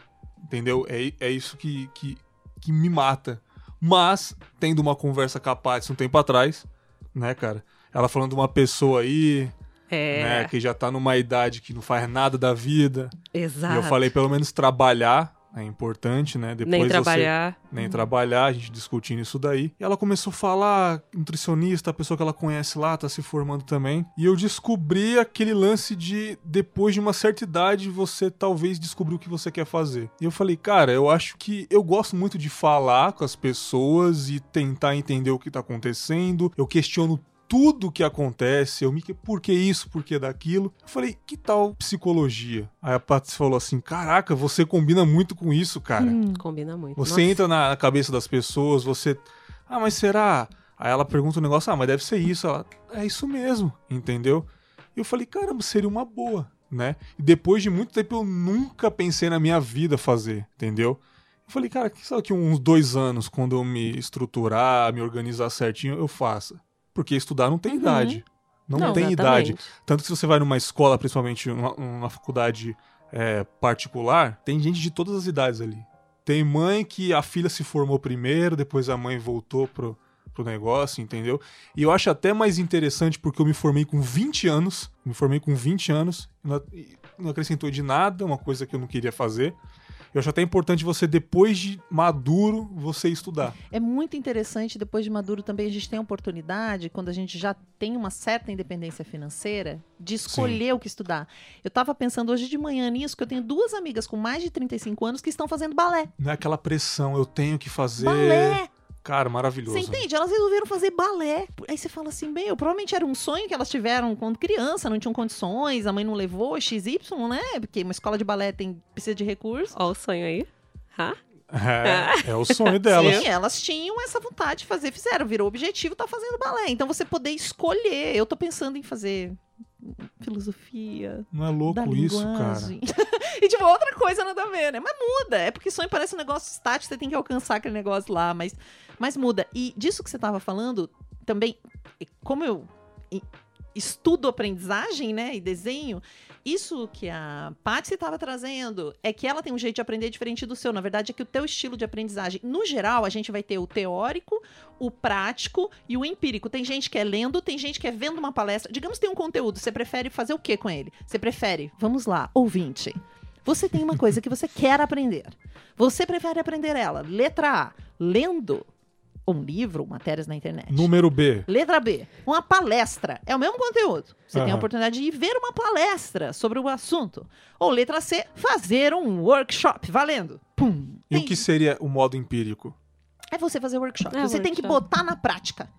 entendeu? É, é isso que, que, que me mata. Mas, tendo uma conversa capaz um tempo atrás, né, cara? Ela falando de uma pessoa aí, É. né, que já tá numa idade que não faz nada da vida. Exato. E eu falei, pelo menos trabalhar é importante, né? Depois Nem você- trabalhar. nem trabalhar, a gente discutindo isso daí. E ela começou a falar, nutricionista, a pessoa que ela conhece lá, tá se formando também. E eu descobri aquele lance de, depois de uma certa idade, você talvez descobrir o que você quer fazer. E eu falei, cara, eu acho que eu gosto muito de falar com as pessoas e tentar entender o que tá acontecendo. Eu questiono tudo que acontece, eu me que por que isso, por que daquilo. Eu falei, que tal psicologia? Aí a Paty falou assim: "Caraca, você combina muito com isso, cara". Hum. Combina muito. Você Nossa. entra na cabeça das pessoas, você. Ah, mas será? Aí ela pergunta um negócio, ah, mas deve ser isso. Ela, é isso mesmo, entendeu? E eu falei, caramba, seria uma boa, né? E depois de muito tempo eu nunca pensei na minha vida fazer, entendeu? Eu falei, cara, quem sabe que uns dois anos, quando eu me estruturar, me organizar certinho, eu faça. Porque estudar não tem Uhum. idade. Não, Não, tem idade. Exatamente. Tanto que se você vai numa escola, principalmente numa, numa faculdade é, particular, tem gente de todas as idades ali. Tem mãe que a filha se formou primeiro, depois a mãe voltou pro, pro negócio, entendeu? E eu acho até mais interessante porque eu me formei com 20 anos. Me formei com 20 anos, não, não acrescentou de nada, uma coisa que eu não queria fazer. Eu acho até importante você, depois de maduro, você estudar. É muito interessante, depois de maduro também a gente tem a oportunidade, quando a gente já tem uma certa independência financeira, de escolher o que estudar. Eu tava pensando hoje de manhã nisso, que eu tenho duas amigas com mais de 35 anos que estão fazendo balé. Não é aquela pressão, eu tenho que fazer. Balé! Cara, maravilhoso. Você entende? Elas resolveram fazer balé. Aí você fala assim, bem, provavelmente era um sonho que elas tiveram quando criança, não tinham condições, a mãe não levou, XY, né? Porque uma escola de balé tem, precisa de recursos. Ó, o sonho aí. Hã? É, é o [laughs] sonho delas. Sim, elas tinham essa vontade de fazer, fizeram, virou objetivo, tá fazendo balé. Então você poder escolher. Eu tô pensando em fazer filosofia, Não é da louco isso, cara? [laughs] e tipo, outra coisa nada a ver, né? Mas muda. É porque sonho parece um negócio estático, você tem que alcançar aquele negócio lá, mas, mas muda. E disso que você tava falando, também como eu estudo aprendizagem, né, e desenho, isso que a Patsy estava trazendo é que ela tem um jeito de aprender diferente do seu. Na verdade, é que o teu estilo de aprendizagem, no geral, a gente vai ter o teórico, o prático e o empírico. Tem gente que é lendo, tem gente que é vendo uma palestra. Digamos que tem um conteúdo, você prefere fazer o que com ele? Você prefere, vamos lá, ouvinte. Você tem uma coisa que você quer aprender. Você prefere aprender ela, letra A, lendo um livro, matérias na internet. Número B. Letra B, uma palestra. É o mesmo conteúdo. Você tem a oportunidade de ir ver uma palestra sobre o assunto. Ou letra C, fazer um workshop. Valendo. Pum. E o Tem- que seria o modo empírico? É você fazer workshop. É, você tem que workshop. botar na prática.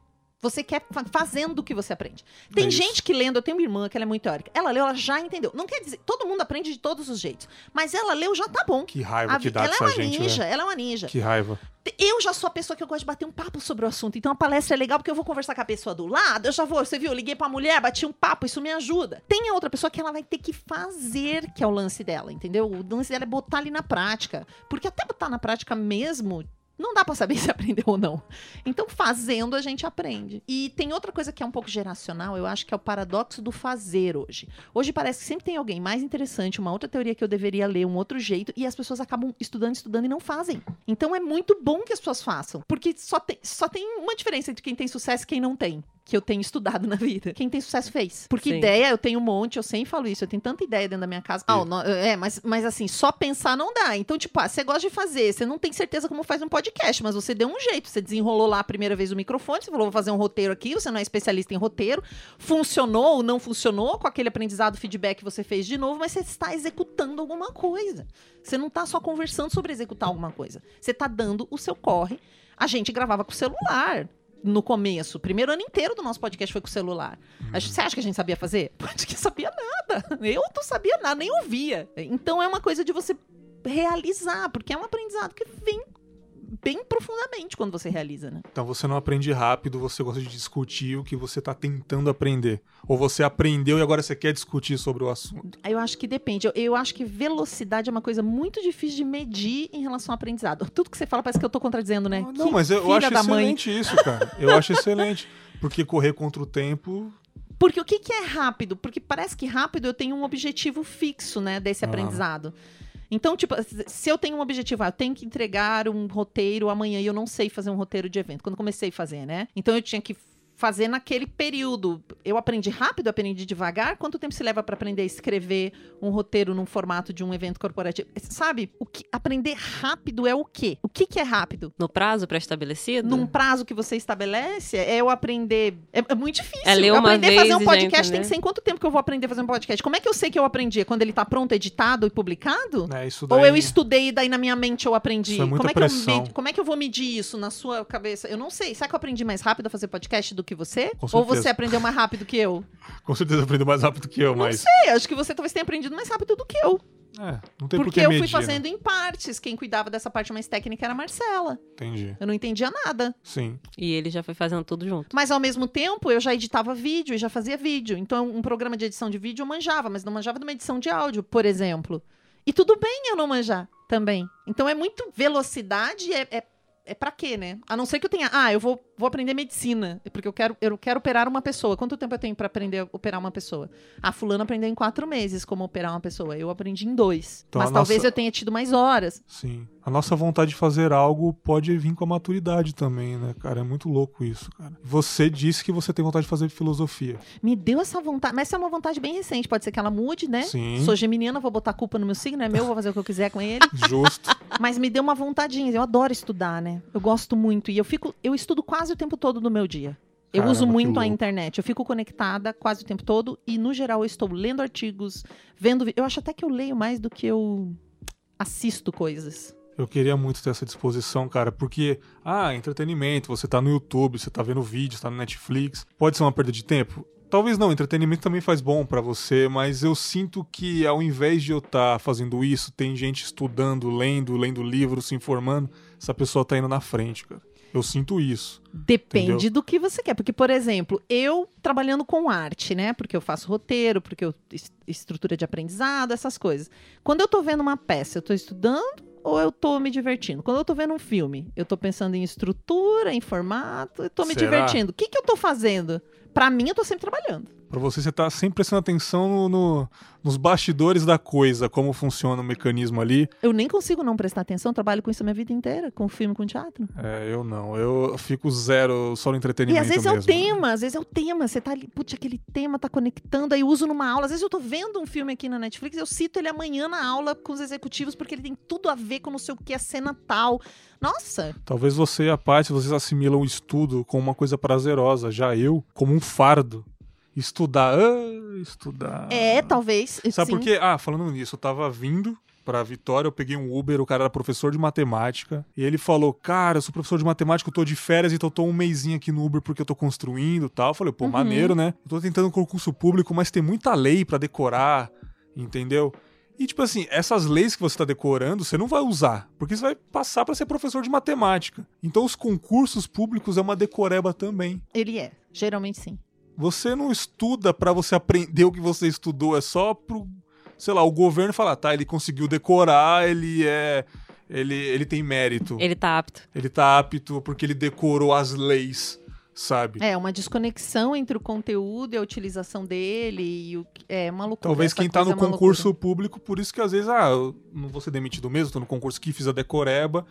Você quer fa- fazendo o que você aprende. Tem É gente que lendo, eu tenho uma irmã que ela é muito teórica. Ela leu, ela já entendeu. Não quer dizer, todo mundo aprende de todos os jeitos. Mas ela leu, já tá bom. Que raiva A que dá ela é uma gente, ninja, né? ela é uma ninja. Que raiva. Eu já sou a pessoa que eu gosto de bater um papo sobre o assunto. Então a palestra é legal porque eu vou conversar com a pessoa do lado, eu já vou, você viu, eu liguei pra mulher, bati um papo, isso me ajuda. Tem a outra pessoa que ela vai ter que fazer, que é o lance dela, entendeu? O lance dela é botar ali na prática. Porque até botar na prática mesmo, não dá pra saber [laughs] se aprendeu ou não. Então, fazendo, a gente aprende. E tem outra coisa que é um pouco geracional, eu acho que é o paradoxo do fazer hoje. Hoje parece que sempre tem alguém mais interessante, uma outra teoria que eu deveria ler, um outro jeito, e as pessoas acabam estudando, estudando e não fazem. Então é muito bom que as pessoas façam. Porque só tem, só tem uma diferença entre quem tem sucesso e quem não tem. Que eu tenho estudado [laughs] na vida. Quem tem sucesso fez. Porque Sim. ideia, eu tenho um monte, eu sempre falo isso. Eu tenho tanta ideia dentro da minha casa. Ah, não, é, mas, mas assim, só pensar não dá. Então, tipo, ah, você gosta de fazer, você não tem certeza como faz um podcast, mas você deu um jeito. Você desenrolou lá a primeira vez o microfone, você falou, vou fazer um roteiro aqui, você não é especialista em roteiro. Funcionou ou não funcionou com aquele aprendizado, feedback que você fez de novo, mas você está executando alguma coisa. Você não está só conversando sobre executar alguma coisa. Você está dando o seu corre. A gente gravava com o celular no começo. O primeiro ano inteiro do nosso podcast foi com o celular. Gente- Você acha que a gente sabia fazer? [laughs] Acho que sabia nada. Eu não sabia nada, nem ouvia. Então é uma coisa de você realizar, porque é um aprendizado que vem bem profundamente quando você realiza, né? Então você não aprende rápido, você gosta de discutir o que você tá tentando aprender. Ou você aprendeu e agora você quer discutir sobre o assunto. Eu acho que depende. Eu, eu acho que velocidade é uma coisa muito difícil de medir em relação ao aprendizado. Tudo que você fala parece que eu tô contradizendo, né? Não, Que mas eu, eu acho da mãe. excelente isso, cara. Eu acho excelente. Porque correr contra o tempo. Porque o que, que é rápido? Porque parece que rápido eu tenho um objetivo fixo, né, desse Ah. aprendizado. Então, tipo, se eu tenho um objetivo, ah, eu tenho que entregar um roteiro amanhã e eu não sei fazer um roteiro de evento, quando comecei a fazer, né? Então eu tinha que fazer naquele período. Eu aprendi rápido, aprendi devagar. Quanto tempo se leva para aprender a escrever um roteiro num formato de um evento corporativo? Sabe? O que aprender rápido é o quê? O que, que é rápido? No prazo pré-estabelecido? Num prazo que você estabelece, é eu aprender. É, é muito difícil. É ler eu uma aprender a fazer vez um podcast tem que ser em quanto tempo que eu vou aprender a fazer um podcast? Como é que eu sei que eu aprendi? É Quando ele tá pronto, editado e publicado? Né, isso daí, Ou eu estudei e daí na minha mente eu aprendi? Isso é muita como, é que eu med- como é que eu vou medir isso na sua cabeça? Eu não sei. Será que eu aprendi mais rápido a fazer podcast do que você? Com Ou você aprendeu mais rápido que eu? [laughs] Com certeza aprendeu mais rápido que eu, Não mas. sei, acho que você talvez tenha aprendido mais rápido do que eu. É, não tem por Porque que eu medir. fui né? fazendo em partes. Quem cuidava dessa parte mais técnica era a Marcela. Entendi. Eu não entendia nada. Sim. E ele já foi fazendo tudo junto. Mas ao mesmo tempo, eu já editava vídeo e já fazia vídeo. Então, um programa de edição de vídeo eu manjava, mas não manjava de uma edição de áudio, por exemplo. E tudo bem eu não manjar também. Então é muito velocidade, é, é, é pra quê, né? A não ser que eu tenha. Ah, eu vou, vou aprender medicina, porque eu quero, eu quero operar uma pessoa. Quanto tempo eu tenho pra aprender a operar uma pessoa? A fulana aprendeu em quatro meses como operar uma pessoa. Eu aprendi em dois. Então, mas talvez nossa- eu tenha tido mais horas. Sim. A nossa vontade de fazer algo pode vir com a maturidade também, né, cara? É muito louco isso, cara. Você disse que você tem vontade de fazer filosofia. Me deu essa vontade. Mas essa é uma vontade bem recente. Pode ser que ela mude, né? Sim. Sou geminiana, vou botar a culpa no meu signo, é meu, vou fazer o que eu quiser com ele. [laughs] Justo. Mas me deu uma vontadinha. Eu adoro estudar, né? Eu gosto muito. E eu fico, eu estudo quase o tempo todo do meu dia. Eu Caramba, uso muito a internet. Eu fico conectada quase o tempo todo. E, no geral, eu estou lendo artigos, vendo. Eu acho até que eu leio mais do que eu assisto coisas. Eu queria muito ter essa disposição, cara, porque, ah, entretenimento, você tá no YouTube, você tá vendo vídeos, tá no Netflix, pode ser uma perda de tempo? Talvez não, entretenimento também faz bom pra você, mas eu sinto que ao invés de eu estar fazendo isso, tem gente estudando, lendo, lendo livros, se informando, essa pessoa tá indo na frente, cara. Eu sinto isso. Depende Entendeu? do que você quer. Porque, por exemplo, eu trabalhando com arte, né? Porque eu faço roteiro, porque eu es- estrutura de aprendizado, essas coisas. Quando eu tô vendo uma peça, eu tô estudando ou eu tô me divertindo? Quando eu tô vendo um filme, eu tô pensando em estrutura, em formato, eu tô me Será? divertindo. O que, que eu tô fazendo? Pra mim, eu tô sempre trabalhando. Pra você, você tá sempre prestando atenção no, no- nos bastidores da coisa, como funciona o mecanismo ali. Eu nem consigo não prestar atenção, trabalho com isso a minha vida inteira, com filme, com teatro. É, eu não. Eu fico zero só no E entretenimento às vezes é o mesmo. tema, às vezes é o tema. Você tá ali, putz, aquele tema tá conectando, aí eu uso numa aula. Às vezes eu tô vendo um filme aqui na Netflix, eu cito ele amanhã na aula com os executivos, porque ele tem tudo a ver com não sei o que, a cena tal. Nossa, Talvez você e a Paty, vocês assimilam o estudo como uma coisa prazerosa. Já eu, como um fardo. Estudar, ah, estudar. é, talvez. Sabe sim. por quê? Ah, falando nisso, eu tava vindo pra Vitória, eu peguei um Uber, o cara era professor de matemática, e ele falou, cara, eu sou professor de matemática, eu tô de férias, então eu tô um mêsinho aqui no Uber porque eu tô construindo e tal. Eu falei, pô, Uhum. maneiro, né? Eu tô tentando um concurso público, mas tem muita lei pra decorar, entendeu? E, tipo assim, essas leis que você tá decorando, você não vai usar, porque você vai passar pra ser professor de matemática. Então, os concursos públicos é uma decoreba também. Ele é, geralmente sim. Você não estuda pra você aprender o que você estudou, é só pro, sei lá, o governo falar, tá, ele conseguiu decorar, ele é ele, ele tem mérito. Ele tá apto. Ele tá apto porque ele decorou as leis, sabe? É, uma desconexão entre o conteúdo e a utilização dele e o que- é uma loucura. Talvez quem tá no é concurso loucura. público, por isso que às vezes, ah, eu não vou ser demitido mesmo, tô no concurso que fiz a decoreba,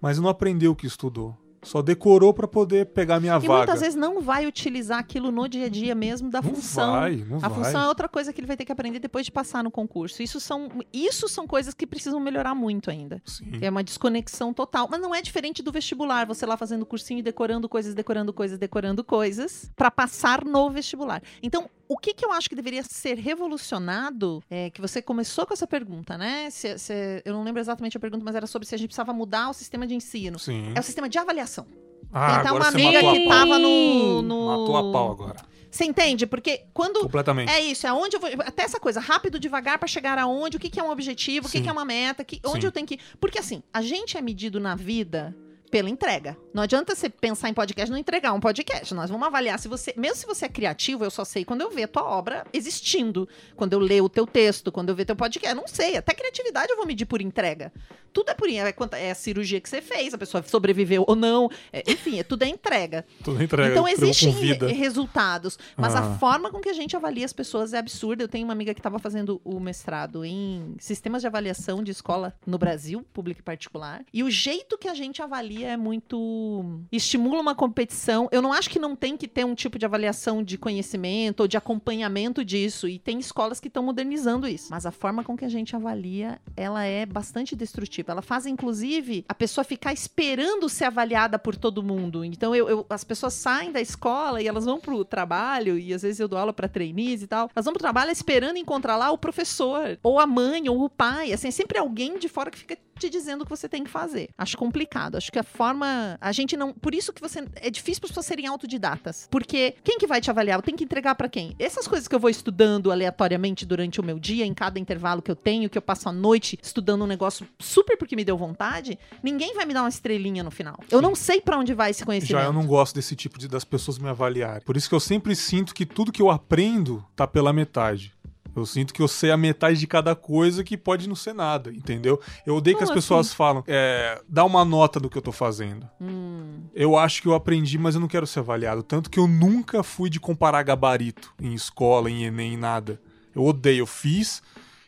mas não aprendeu o que estudou. Só decorou pra poder pegar minha E vaga. muitas vezes não vai utilizar aquilo no dia a dia mesmo da não função. vai, não A vai. função é outra coisa que ele vai ter que aprender depois de passar no concurso. Isso são, isso são coisas que precisam melhorar muito ainda. Sim. É uma desconexão total. Mas não é diferente do vestibular. Você lá fazendo cursinho e decorando coisas, decorando coisas, decorando coisas, para passar no vestibular. Então, o que, que eu acho que deveria ser revolucionado é que você começou com essa pergunta, né? Se- se- eu não lembro exatamente a pergunta, mas era sobre se a gente precisava mudar o sistema de ensino. Sim. É o sistema de avaliação. Ah, Tem até agora uma você amiga que tava no, no- Matou a pau agora. Você entende? Porque quando Completamente. é isso, é onde eu vou. Até essa coisa, rápido, devagar pra chegar aonde, o que, que é um objetivo, o que, Sim. que é uma meta, que, onde Sim. eu tenho que. Porque assim, a gente é medido na vida pela entrega. Não adianta você pensar em podcast e não entregar um podcast. Nós vamos avaliar se você. Mesmo se você é criativo, eu só sei quando eu ver a tua obra existindo. Quando eu ler o teu texto, quando eu ver teu podcast. Eu não sei. Até criatividade eu vou medir por entrega. Tudo é por é, quanto- é a cirurgia que você fez, a pessoa sobreviveu ou não. É, enfim, é, tudo é entrega. Tudo entrega. Então entregou existem re- resultados, mas Ah. a forma com que a gente avalia as pessoas é absurda. Eu tenho uma amiga que estava fazendo o mestrado em sistemas de avaliação de escola no Brasil, público e particular, e o jeito que a gente avalia é muito estimula uma competição. Eu não acho que não tem que ter um tipo de avaliação de conhecimento ou de acompanhamento disso, e tem escolas que estão modernizando isso. Mas a forma com que a gente avalia, ela é bastante destrutiva. Ela faz inclusive a pessoa ficar esperando ser avaliada por todo mundo. Então eu, eu- as pessoas saem da escola e elas vão pro trabalho, e às vezes eu dou aula para trainees e tal. Elas vão pro trabalho esperando encontrar lá o professor, ou a mãe, ou o pai. Assim, é sempre alguém de fora que fica te dizendo o que você tem que fazer. Acho complicado. Acho que a forma. A gente não. Por isso que você. É difícil para as pessoas serem autodidatas. Porque quem que vai te avaliar? Eu tenho que entregar para quem? Essas coisas que eu vou estudando aleatoriamente durante o meu dia, em cada intervalo que eu tenho, que eu passo a noite estudando um negócio super porque me deu vontade, ninguém vai me dar uma estrelinha no final. Eu não sei para onde vai esse conhecimento. Já eu não gosto desse tipo de das pessoas me avaliarem. Por isso que eu sempre sinto que tudo que eu aprendo tá pela metade. Eu sinto que eu sei a metade de cada coisa que pode não ser nada, entendeu? Eu odeio que as Como pessoas falam, é, dá uma nota do que eu tô fazendo. Hum, Eu acho que eu aprendi, mas eu não quero ser avaliado. Tanto que eu nunca fui de comparar gabarito em escola, em Enem, em nada. Eu odeio, eu fiz.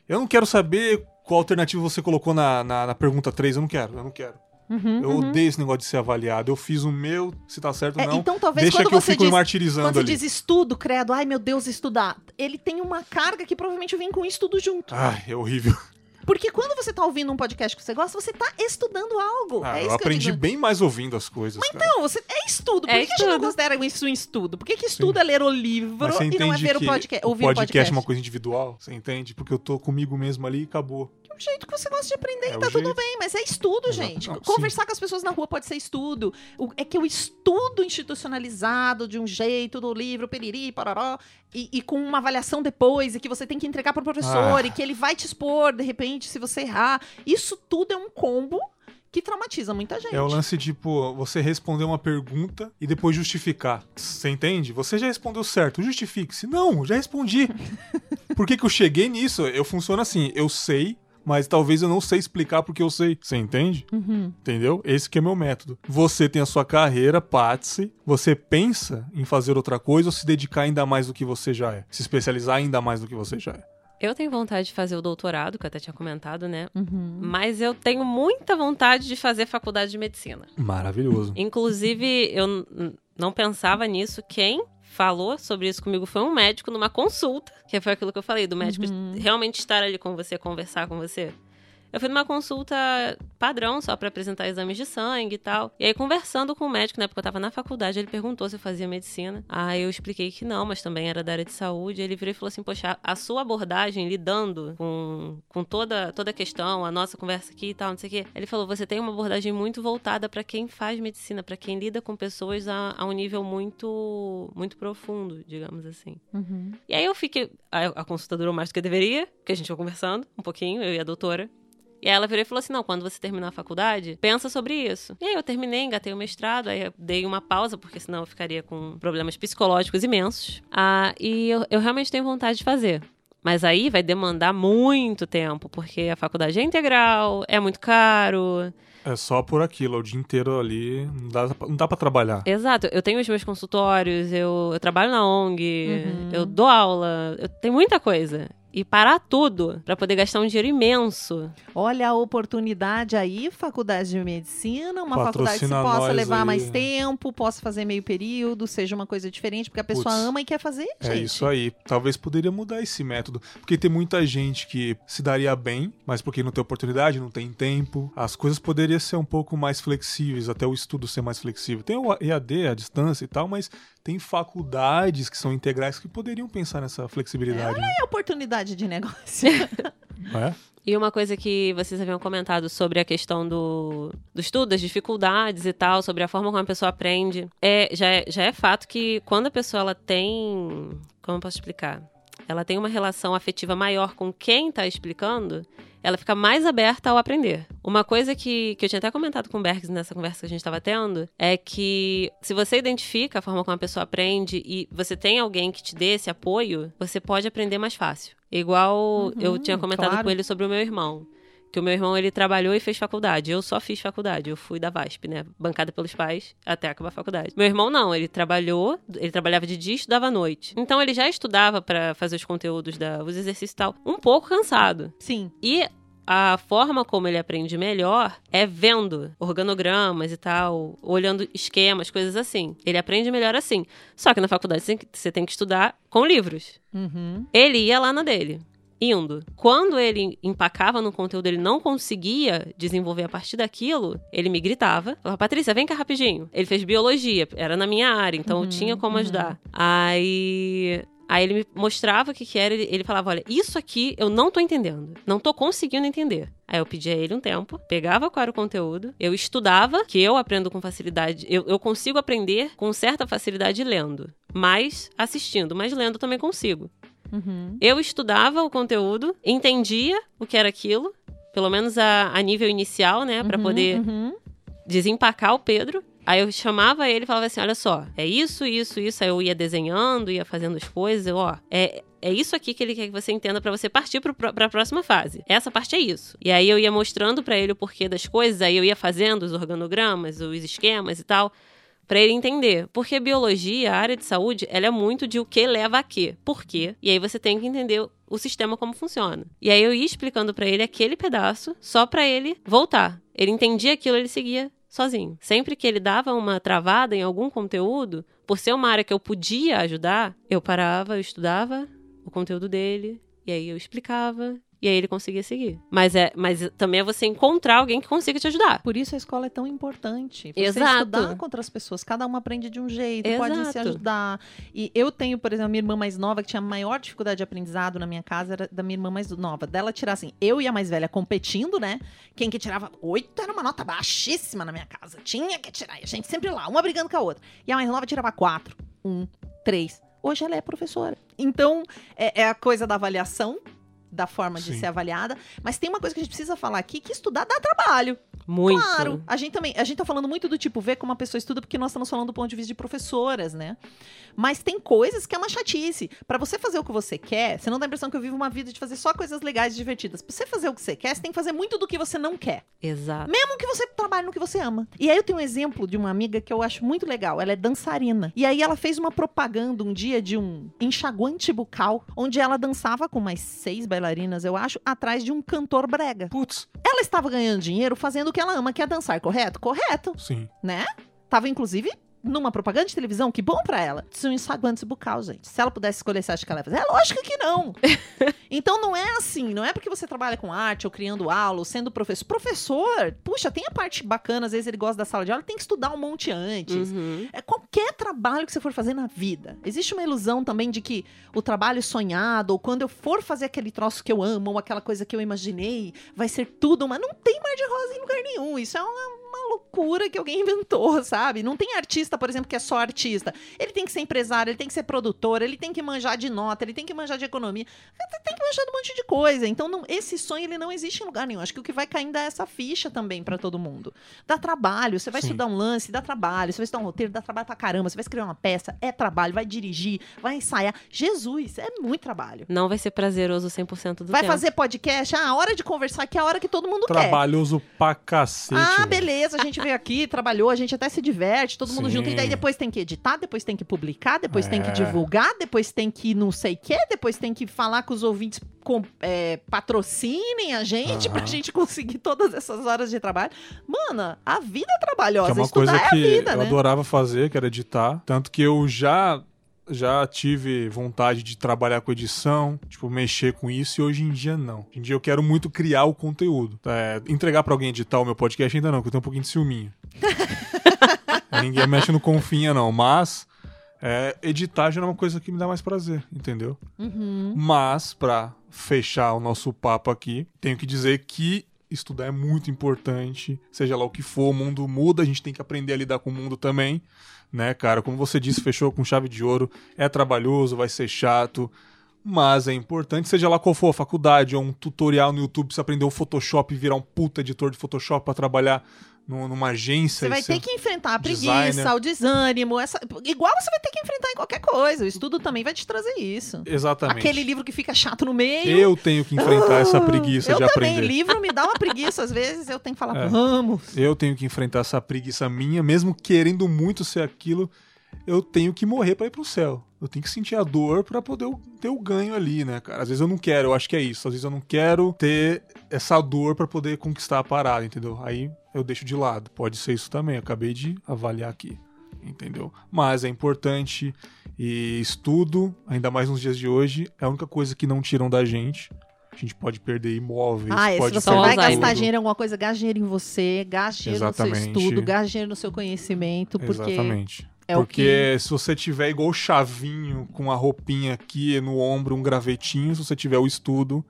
Eu não quero saber qual alternativa você colocou na, na, na pergunta 3, eu não quero, eu não quero. Uhum, Eu uhum. odeio esse negócio de ser avaliado. Eu fiz o meu, se tá certo ou É, não. então talvez Deixa quando que eu você fico me diz martirizando Quando você ali. diz estudo, credo, ai meu Deus, estudar. Ele tem uma carga que provavelmente vem com isso tudo junto. Ai, é horrível. Porque quando você tá ouvindo um podcast que você gosta, você tá estudando algo. Ah, é eu isso aprendi que eu digo. bem mais ouvindo as coisas. cara. Não, você, é estudo. Por É que, que a gente não estudo. considera isso um estudo? Por que, que estudo é ler o livro Mas e não é ver o podcast, o ouvir podcast, o podcast? é uma coisa individual? Você entende? Porque eu tô comigo mesmo ali e acabou. O jeito que você gosta de aprender, É o tá tudo jeito. bem, mas é estudo, Exato. gente. Não, Conversar com as pessoas na rua pode ser estudo. O- é que o estudo institucionalizado de um jeito do livro, periri, pararó, e, e com uma avaliação depois, e que você tem que entregar pro professor, Ah. e que ele vai te expor, de repente, se você errar. Isso tudo é um combo que traumatiza muita gente. É o lance tipo, você responder uma pergunta e depois justificar. Você entende? Você já respondeu certo, justifique-se. Não, já respondi. [laughs] Por que, que eu cheguei nisso? Eu funciono assim, eu sei, mas talvez eu não sei explicar porque eu sei. Você entende? Uhum. Entendeu? Esse que é meu método. Você tem a sua carreira, Patsy, você pensa em fazer outra coisa ou se dedicar ainda mais do que você já é? Se especializar ainda mais do que você já é? Eu tenho vontade de fazer o doutorado, que eu até tinha comentado, né? Uhum. Mas eu tenho muita vontade de fazer faculdade de medicina. Maravilhoso. Inclusive, eu não pensava nisso. Quem falou sobre isso comigo foi um médico numa consulta, que foi aquilo que eu falei, do médico Uhum. realmente estar ali com você, conversar com você. Eu fui numa consulta padrão, só pra apresentar exames de sangue e tal. E aí, conversando com o médico, né, porque eu tava na faculdade, ele perguntou se eu fazia medicina. Aí eu expliquei que não, mas também era da área de saúde. Ele virou e falou assim: Poxa, a sua abordagem lidando com, com toda, toda a questão, a nossa conversa aqui e tal, não sei o quê. Ele falou: Você tem uma abordagem muito voltada pra quem faz medicina, pra quem lida com pessoas a, a um nível muito, muito profundo, digamos assim. Uhum. E aí eu fiquei. A, a consulta durou mais do que deveria, porque a gente foi conversando um pouquinho, eu e a doutora. E aí ela virou e falou assim: não, quando você terminar a faculdade, pensa sobre isso. E aí eu terminei, engatei o mestrado, aí eu dei uma pausa, porque senão eu ficaria com problemas psicológicos imensos. Ah, e eu, eu realmente tenho vontade de fazer. Mas aí vai demandar muito tempo, porque a faculdade é integral, é muito caro. É só por aquilo, o dia inteiro ali, não dá, não dá pra trabalhar. Exato, eu tenho os meus consultórios, eu, eu trabalho na ONG, Uhum. eu dou aula, eu tenho muita coisa. E parar tudo pra poder gastar um dinheiro imenso. Olha a oportunidade aí, faculdade de medicina, uma faculdade que Patrocina possa levar aí. mais tempo, possa fazer meio período, seja uma coisa diferente, porque a pessoa Putz. ama e quer fazer, É gente. isso aí. Talvez poderia mudar esse método. Porque tem muita gente que se daria bem, mas porque não tem oportunidade, não tem tempo. As coisas poderiam ser um pouco mais flexíveis, até o estudo ser mais flexível. Tem o EAD, a distância e tal, mas tem faculdades que são integrais que poderiam pensar nessa flexibilidade. né? É oportunidade de negócio. [laughs] É? E uma coisa que vocês haviam comentado sobre a questão do, do estudo, das dificuldades e tal, sobre a forma como a pessoa aprende. É, já, é, já é fato que quando a pessoa ela tem. Como eu posso explicar? Ela tem uma relação afetiva maior com quem está explicando, ela fica mais aberta ao aprender. Uma coisa que, que eu tinha até comentado com o Bergs nessa conversa que a gente estava tendo é que se você identifica a forma como a pessoa aprende e você tem alguém que te dê esse apoio, você pode aprender mais fácil. Igual eu Uhum, tinha comentado claro. com ele sobre o meu irmão. Que o meu irmão, ele trabalhou e fez faculdade. Eu só fiz faculdade. Eu fui da VASP, né? Bancada pelos pais até acabar a faculdade. Meu irmão não. Ele trabalhou, ele trabalhava de dia e estudava à noite. Então ele já estudava pra fazer os conteúdos, da, os exercícios e tal, um pouco cansado. Sim. E a forma como ele aprende melhor é vendo organogramas e tal, olhando esquemas, coisas assim. Ele aprende melhor assim. Só que na faculdade você tem que- estudar com livros. Uhum. Ele ia lá na dele. Indo. Quando ele empacava no conteúdo, ele não conseguia desenvolver a partir daquilo, ele me gritava. Falava, Patrícia, vem cá rapidinho. Ele fez biologia, era na minha área, então eu tinha como ajudar. Aí. Aí ele me mostrava o que, que era, ele, ele falava: Olha, isso aqui eu não tô entendendo. Não tô conseguindo entender. Aí eu pedia a ele um tempo, pegava qual era o conteúdo, eu estudava, que eu aprendo com facilidade, eu, eu consigo aprender com certa facilidade lendo, mas assistindo, mas lendo também consigo. Uhum. Eu estudava o conteúdo, entendia o que era aquilo, pelo menos a, a nível inicial, né, Pra Uhum, poder uhum. desempacar o Pedro. Aí eu chamava ele e falava assim: olha só, é isso, isso, isso. Aí eu ia desenhando, ia fazendo as coisas. Ó, é, é isso aqui que ele quer que você entenda pra você partir pro- pra próxima fase. Essa parte é isso. E aí eu ia mostrando pra ele o porquê das coisas, aí eu ia fazendo os organogramas, os esquemas e tal. Pra ele entender. Porque biologia, a área de saúde, ela é muito de o que leva a quê. Por quê? E aí você tem que entender o sistema como funciona. E aí eu ia explicando pra ele aquele pedaço, só pra ele voltar. Ele entendia aquilo, ele seguia sozinho. Sempre que ele dava uma travada em algum conteúdo, por ser uma área que eu podia ajudar, eu parava, eu estudava o conteúdo dele, e aí eu explicava, e aí ele conseguia seguir. Mas é, mas também é você encontrar alguém que consiga te ajudar. Por isso a escola é tão importante. Você Exato. estudar com outras pessoas, cada uma aprende de um jeito, pode se Exato. ajudar. E eu tenho, por exemplo, a minha irmã mais nova, que tinha maior dificuldade de aprendizado na minha casa, era da minha irmã mais nova. Dela tirar assim, eu e a mais velha competindo, né? Quem que tirava oito era uma nota baixíssima na minha casa. Tinha que tirar. E a gente sempre lá, uma brigando com a outra. E a mais nova tirava quatro, um, três. Hoje ela é professora. Então, é, é a coisa da avaliação, da forma de Sim. ser avaliada. Mas tem uma coisa que a gente precisa falar aqui, que estudar dá trabalho. Muito. Claro, a gente também, a gente tá falando muito do tipo, ver como uma pessoa estuda, porque nós estamos falando do ponto de vista de professoras, né? Mas tem coisas que é uma chatice. Pra você fazer o que você quer, você não dá a impressão que eu vivo uma vida de fazer só coisas legais e divertidas. Pra você fazer o que você quer, você tem que fazer muito do que você não quer. Exato. Mesmo que você trabalhe no que você ama. E aí eu tenho um exemplo de uma amiga que eu acho muito legal. Ela é dançarina. E aí ela fez uma propaganda um dia de um enxaguante bucal, onde ela dançava com mais seis bailarinas, eu acho, atrás de um cantor brega. Putz, Ela estava ganhando dinheiro fazendo o que ela ama, que é dançar, correto? Correto, sim. né? Tava, inclusive, numa propaganda de televisão, que bom pra ela. Isso é um enxaguante bucal, gente. Se ela pudesse escolher, você acha que ela ia fazer? É lógico que não. [laughs] então não é assim, não é porque você trabalha com arte ou criando aula, ou sendo professor. Professor, puxa, tem a parte bacana, às vezes ele gosta da sala de aula, tem que estudar um monte antes. Uhum. É qualquer trabalho que você for fazer na vida. Existe uma ilusão também de que o trabalho sonhado, ou quando eu for fazer aquele troço que eu amo, ou aquela coisa que eu imaginei, vai ser tudo, mas não tem mar de rosa em lugar nenhum. Isso é uma loucura que alguém inventou, [laughs] sabe? Não tem artista, por exemplo, que é só artista. Ele tem que ser empresário, ele tem que ser produtor, ele tem que manjar de nota, ele tem que manjar de economia, ele tem que manjar de um monte de coisa. Então, não- esse sonho ele não existe em lugar nenhum. Acho que o que vai caindo é essa ficha também pra todo mundo. Dá trabalho, você vai Sim. estudar um lance, dá trabalho, você vai estudar um roteiro, dá trabalho pra caramba, você vai escrever uma peça, é trabalho, vai dirigir, vai ensaiar. Jesus, é muito trabalho. Não vai ser prazeroso 100% do Vai tempo. fazer podcast, ah, a hora de conversar que é a hora que todo mundo quer. Trabalhoso pra cacete. Ah, beleza, a gente veio aqui, trabalhou, a gente até se diverte, todo mundo Sim. junto. E daí depois tem que editar, depois tem que publicar, depois tem que É. divulgar, depois tem que não sei o quê, depois tem que falar com os ouvintes com, é, patrocinem a gente pra Aham. gente conseguir todas essas horas de trabalho. Mano, a vida é trabalhosa, Que é uma estudar coisa é a que vida, eu né? adorava fazer, que era editar. Tanto que eu já já tive vontade de trabalhar com edição, tipo, mexer com isso, e hoje em dia não. Hoje em dia eu quero muito criar o conteúdo. É, entregar pra alguém editar o meu podcast ainda não, porque eu tenho um pouquinho de ciúminho. [laughs] Ninguém mexe no confinha, não. Mas é, editar já é uma coisa que me dá mais prazer, entendeu? Uhum. Mas, pra fechar o nosso papo aqui, tenho que dizer que estudar é muito importante. Seja lá o que for, o mundo muda, a gente tem que aprender a lidar com o mundo também. Né, cara? Como você disse, fechou com chave de ouro. É trabalhoso, vai ser chato. Mas é importante, seja lá qual for a faculdade ou um tutorial no YouTube você aprender o Photoshop e virar um puta editor de Photoshop pra trabalhar numa agência. Você vai ter que enfrentar a preguiça, designer. o desânimo, essa... igual você vai ter que enfrentar em qualquer coisa. O estudo também vai te trazer isso. Exatamente. Aquele livro que fica chato no meio. Eu tenho que enfrentar essa preguiça eu de também, aprender. livro me dá uma preguiça, às vezes eu tenho que falar, É. vamos. Eu tenho que enfrentar essa preguiça minha, mesmo querendo muito ser aquilo, eu tenho que morrer pra ir pro céu. Eu tenho que sentir a dor pra poder ter o ganho ali, né, cara? Às vezes eu não quero, eu acho que é isso. Às vezes eu não quero ter essa dor pra poder conquistar a parada, entendeu? Aí eu deixo de lado. Pode ser isso também, eu acabei de avaliar aqui, entendeu? Mas é importante e estudo, ainda mais nos dias de hoje, é a única coisa que não tiram da gente. A gente pode perder imóveis, Ah, é, se pode você perder vai Alzheimer. gastar tudo. dinheiro em alguma coisa, gaste dinheiro em você, gaste dinheiro no seu Exatamente. estudo, gaste dinheiro no seu conhecimento, porque Exatamente. É Porque se você tiver igual o chavinho, com a roupinha aqui no ombro, um gravetinho, se você tiver o estudo,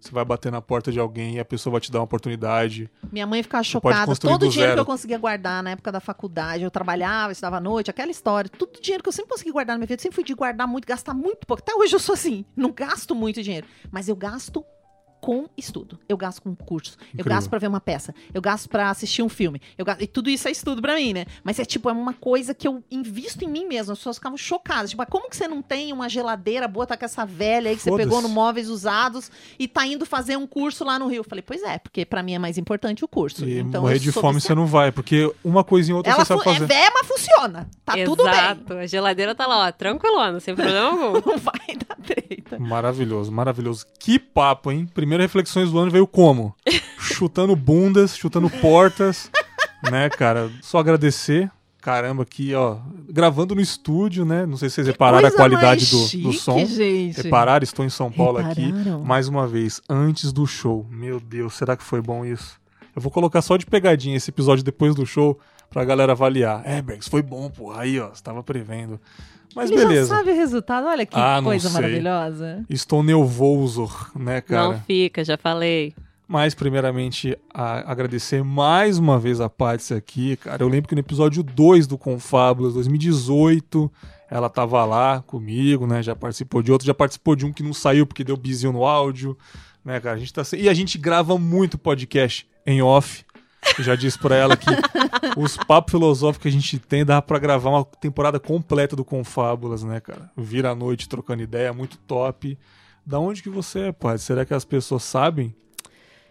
você vai bater na porta de alguém e a pessoa vai te dar uma oportunidade. minha mãe ficava chocada. Todo o dinheiro zero. que eu conseguia guardar na época da faculdade, eu trabalhava, estudava à noite, aquela história, tudo dinheiro que eu sempre consegui guardar na minha vida, eu sempre fui de guardar muito, gastar muito pouco. Até hoje eu sou assim, não gasto muito dinheiro, mas eu gasto com estudo. Eu gasto com curso. Eu Incrível. gasto pra ver uma peça. Eu gasto pra assistir um filme. Eu gasto... E tudo isso é estudo pra mim, né? Mas é tipo, é uma coisa que eu invisto em mim mesmo. As pessoas ficavam chocadas. Tipo, ah, como que você não tem uma geladeira boa, tá com essa velha aí que você pegou no móveis usados e tá indo fazer um curso lá no Rio? Eu falei, pois é, porque pra mim é mais importante o curso. E então, morrer eu de fome você não vai, porque uma coisinha ou outra Ela você sabe é fazer. véia, mas funciona. Tá tudo bem. Exato. A geladeira tá lá, ó, tranquilona, sem problema algum. [laughs] Não vai dar treta. Maravilhoso, maravilhoso. Que papo, hein? Primeira reflexões do ano veio como? [laughs] chutando bundas, chutando portas, né, cara? Só agradecer. Caramba, aqui, ó, gravando no estúdio, né? Não sei se vocês repararam a qualidade do, do chique, som. gente. Repararam, estou em São Paulo aqui. Repararam? Mais uma vez, antes do show. Meu Deus, será que foi bom isso? Eu vou colocar só de pegadinha esse episódio depois do show pra galera avaliar. É, Bergs, foi bom, pô. Aí, ó, você tava prevendo. Mas Ele já beleza. sabe o resultado. Olha que Ah, não coisa sei. maravilhosa. Estou nervoso, né, cara? Não fica, já falei. Mas, primeiramente, a- agradecer mais uma vez a Patsy aqui, cara. Eu lembro que no episódio 2 do Confábulas, 2018, ela tava lá comigo, né? Já participou de outro, já participou de um que não saiu porque deu bizinho no áudio, né, cara? A gente tá se- E a gente grava muito podcast em off. Eu já disse pra ela que os papos filosóficos que a gente tem dá pra gravar uma temporada completa do Confábulas, né, cara? Vira a noite trocando ideia, muito top. Da onde que você é, pai? Será que as pessoas sabem?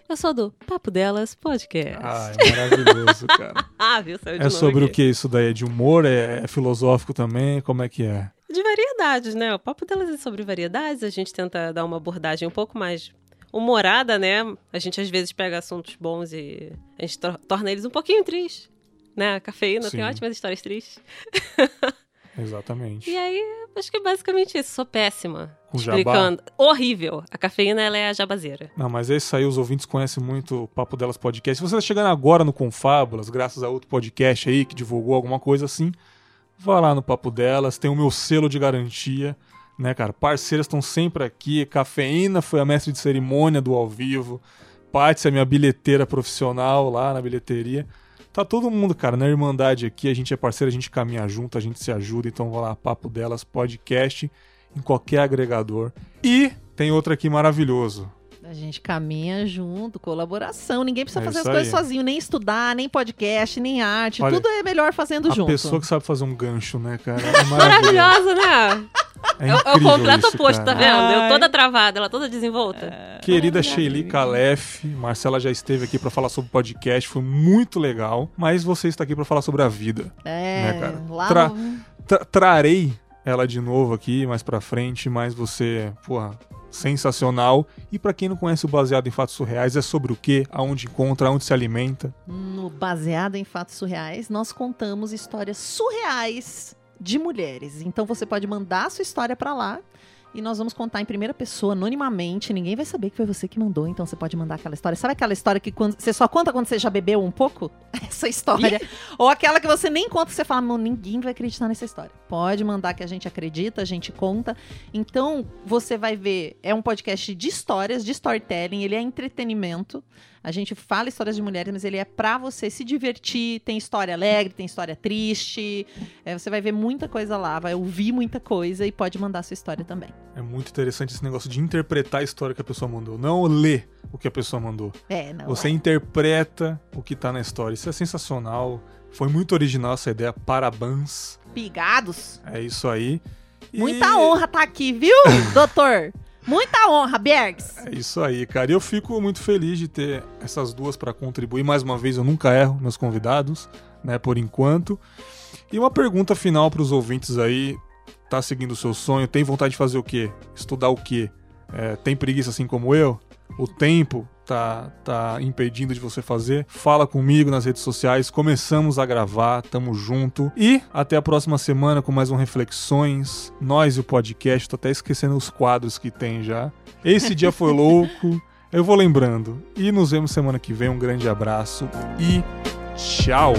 Eu sou do Papo Delas Podcast. Ah, é maravilhoso, cara. [laughs] ah, viu? Saiu de É sobre o que isso daí? É de humor? É, é filosófico também? Como é que é? De variedades, né? O Papo Delas é sobre variedades. A gente tenta dar uma abordagem um pouco mais humorada, né? A gente às vezes pega assuntos bons e a gente tor- torna eles um pouquinho tristes. Né? A cafeína Sim. tem ótimas histórias tristes. [laughs] Exatamente. E aí, acho que é basicamente isso. Sou péssima. Jabá? explicando. Horrível. A cafeína, ela é a jabazeira. Não, mas é isso aí, os ouvintes conhecem muito o Papo Delas Podcast. Se você tá chegando agora no Confábulas, graças a outro podcast aí que divulgou alguma coisa assim, vá lá no Papo Delas, tem o meu selo de garantia, né, cara? Parceiras estão sempre aqui, Cafeína foi a mestre de cerimônia do ao vivo, Paty é minha bilheteira profissional lá na bilheteria. Tá todo mundo, cara, na Irmandade aqui, a gente é parceiro, a gente caminha junto, a gente se ajuda, então vá lá, Papo Delas Podcast, em qualquer agregador. E tem outro aqui maravilhoso. A gente caminha junto, colaboração. Ninguém precisa É fazer as coisas aí. sozinho, nem estudar, nem podcast, nem arte. Olha, Tudo é melhor fazendo A junto. pessoa que sabe fazer um gancho, né, cara? É [laughs] maravilhoso. Maravilhosa, né? É [laughs] É o incrível completo isso, oposto, tá cara. vendo? Eu Ai. toda travada, ela toda desenvolta. Querida Ai, Sheili. Calef, Marcela já esteve aqui pra falar sobre o podcast, foi muito legal, mas você está aqui pra falar sobre a vida. É, né, cara? lá Tra- Tra- trarei ela de novo aqui mais pra frente, mas você, porra, sensacional. E pra quem não conhece o Baseado em Fatos Surreais, é sobre o quê? Aonde encontra, aonde se alimenta. no Baseado em Fatos Surreais, nós contamos histórias surreais de mulheres. Então você pode mandar a sua história pra lá e nós vamos contar em primeira pessoa, anonimamente. Ninguém vai saber que foi você que mandou, então você pode mandar aquela história. Sabe aquela história que quando, você só conta quando você já bebeu um pouco? [laughs] Essa história. Ou aquela que você nem conta, você fala, "Não, ninguém vai acreditar nessa história. Pode mandar que a gente acredita, a gente conta. Então, você vai ver, é um podcast de histórias, de storytelling, ele é entretenimento. A gente fala histórias de mulheres, mas ele é pra você se divertir. Tem história alegre, tem história triste. É, você vai ver muita coisa lá, vai ouvir muita coisa e pode mandar sua história também. É muito interessante esse negócio de interpretar a história que a pessoa mandou, não ler o que a pessoa mandou. É, não. Você interpreta o que tá na história. Isso é sensacional. Foi muito original essa ideia. Parabéns. Pigados. É isso aí. E Muita honra tá aqui, viu, [laughs] doutor? Muita honra, Bergs. É isso aí, cara. E eu fico muito feliz de ter essas duas pra contribuir. Mais uma vez, eu nunca erro meus convidados, né, por enquanto. E uma pergunta final pros ouvintes aí. Tá seguindo o seu sonho? Tem vontade de fazer o quê? Estudar o quê? É, tem preguiça assim como eu? O tempo tá, tá impedindo de você fazer? Fala comigo nas redes sociais. Começamos a gravar, tamo junto. E até a próxima semana com mais um Reflexões. Nós e o podcast. Tô até esquecendo os quadros que tem já. Esse dia foi [laughs] louco. Eu vou lembrando. E nos vemos semana que vem. Um grande abraço e tchau!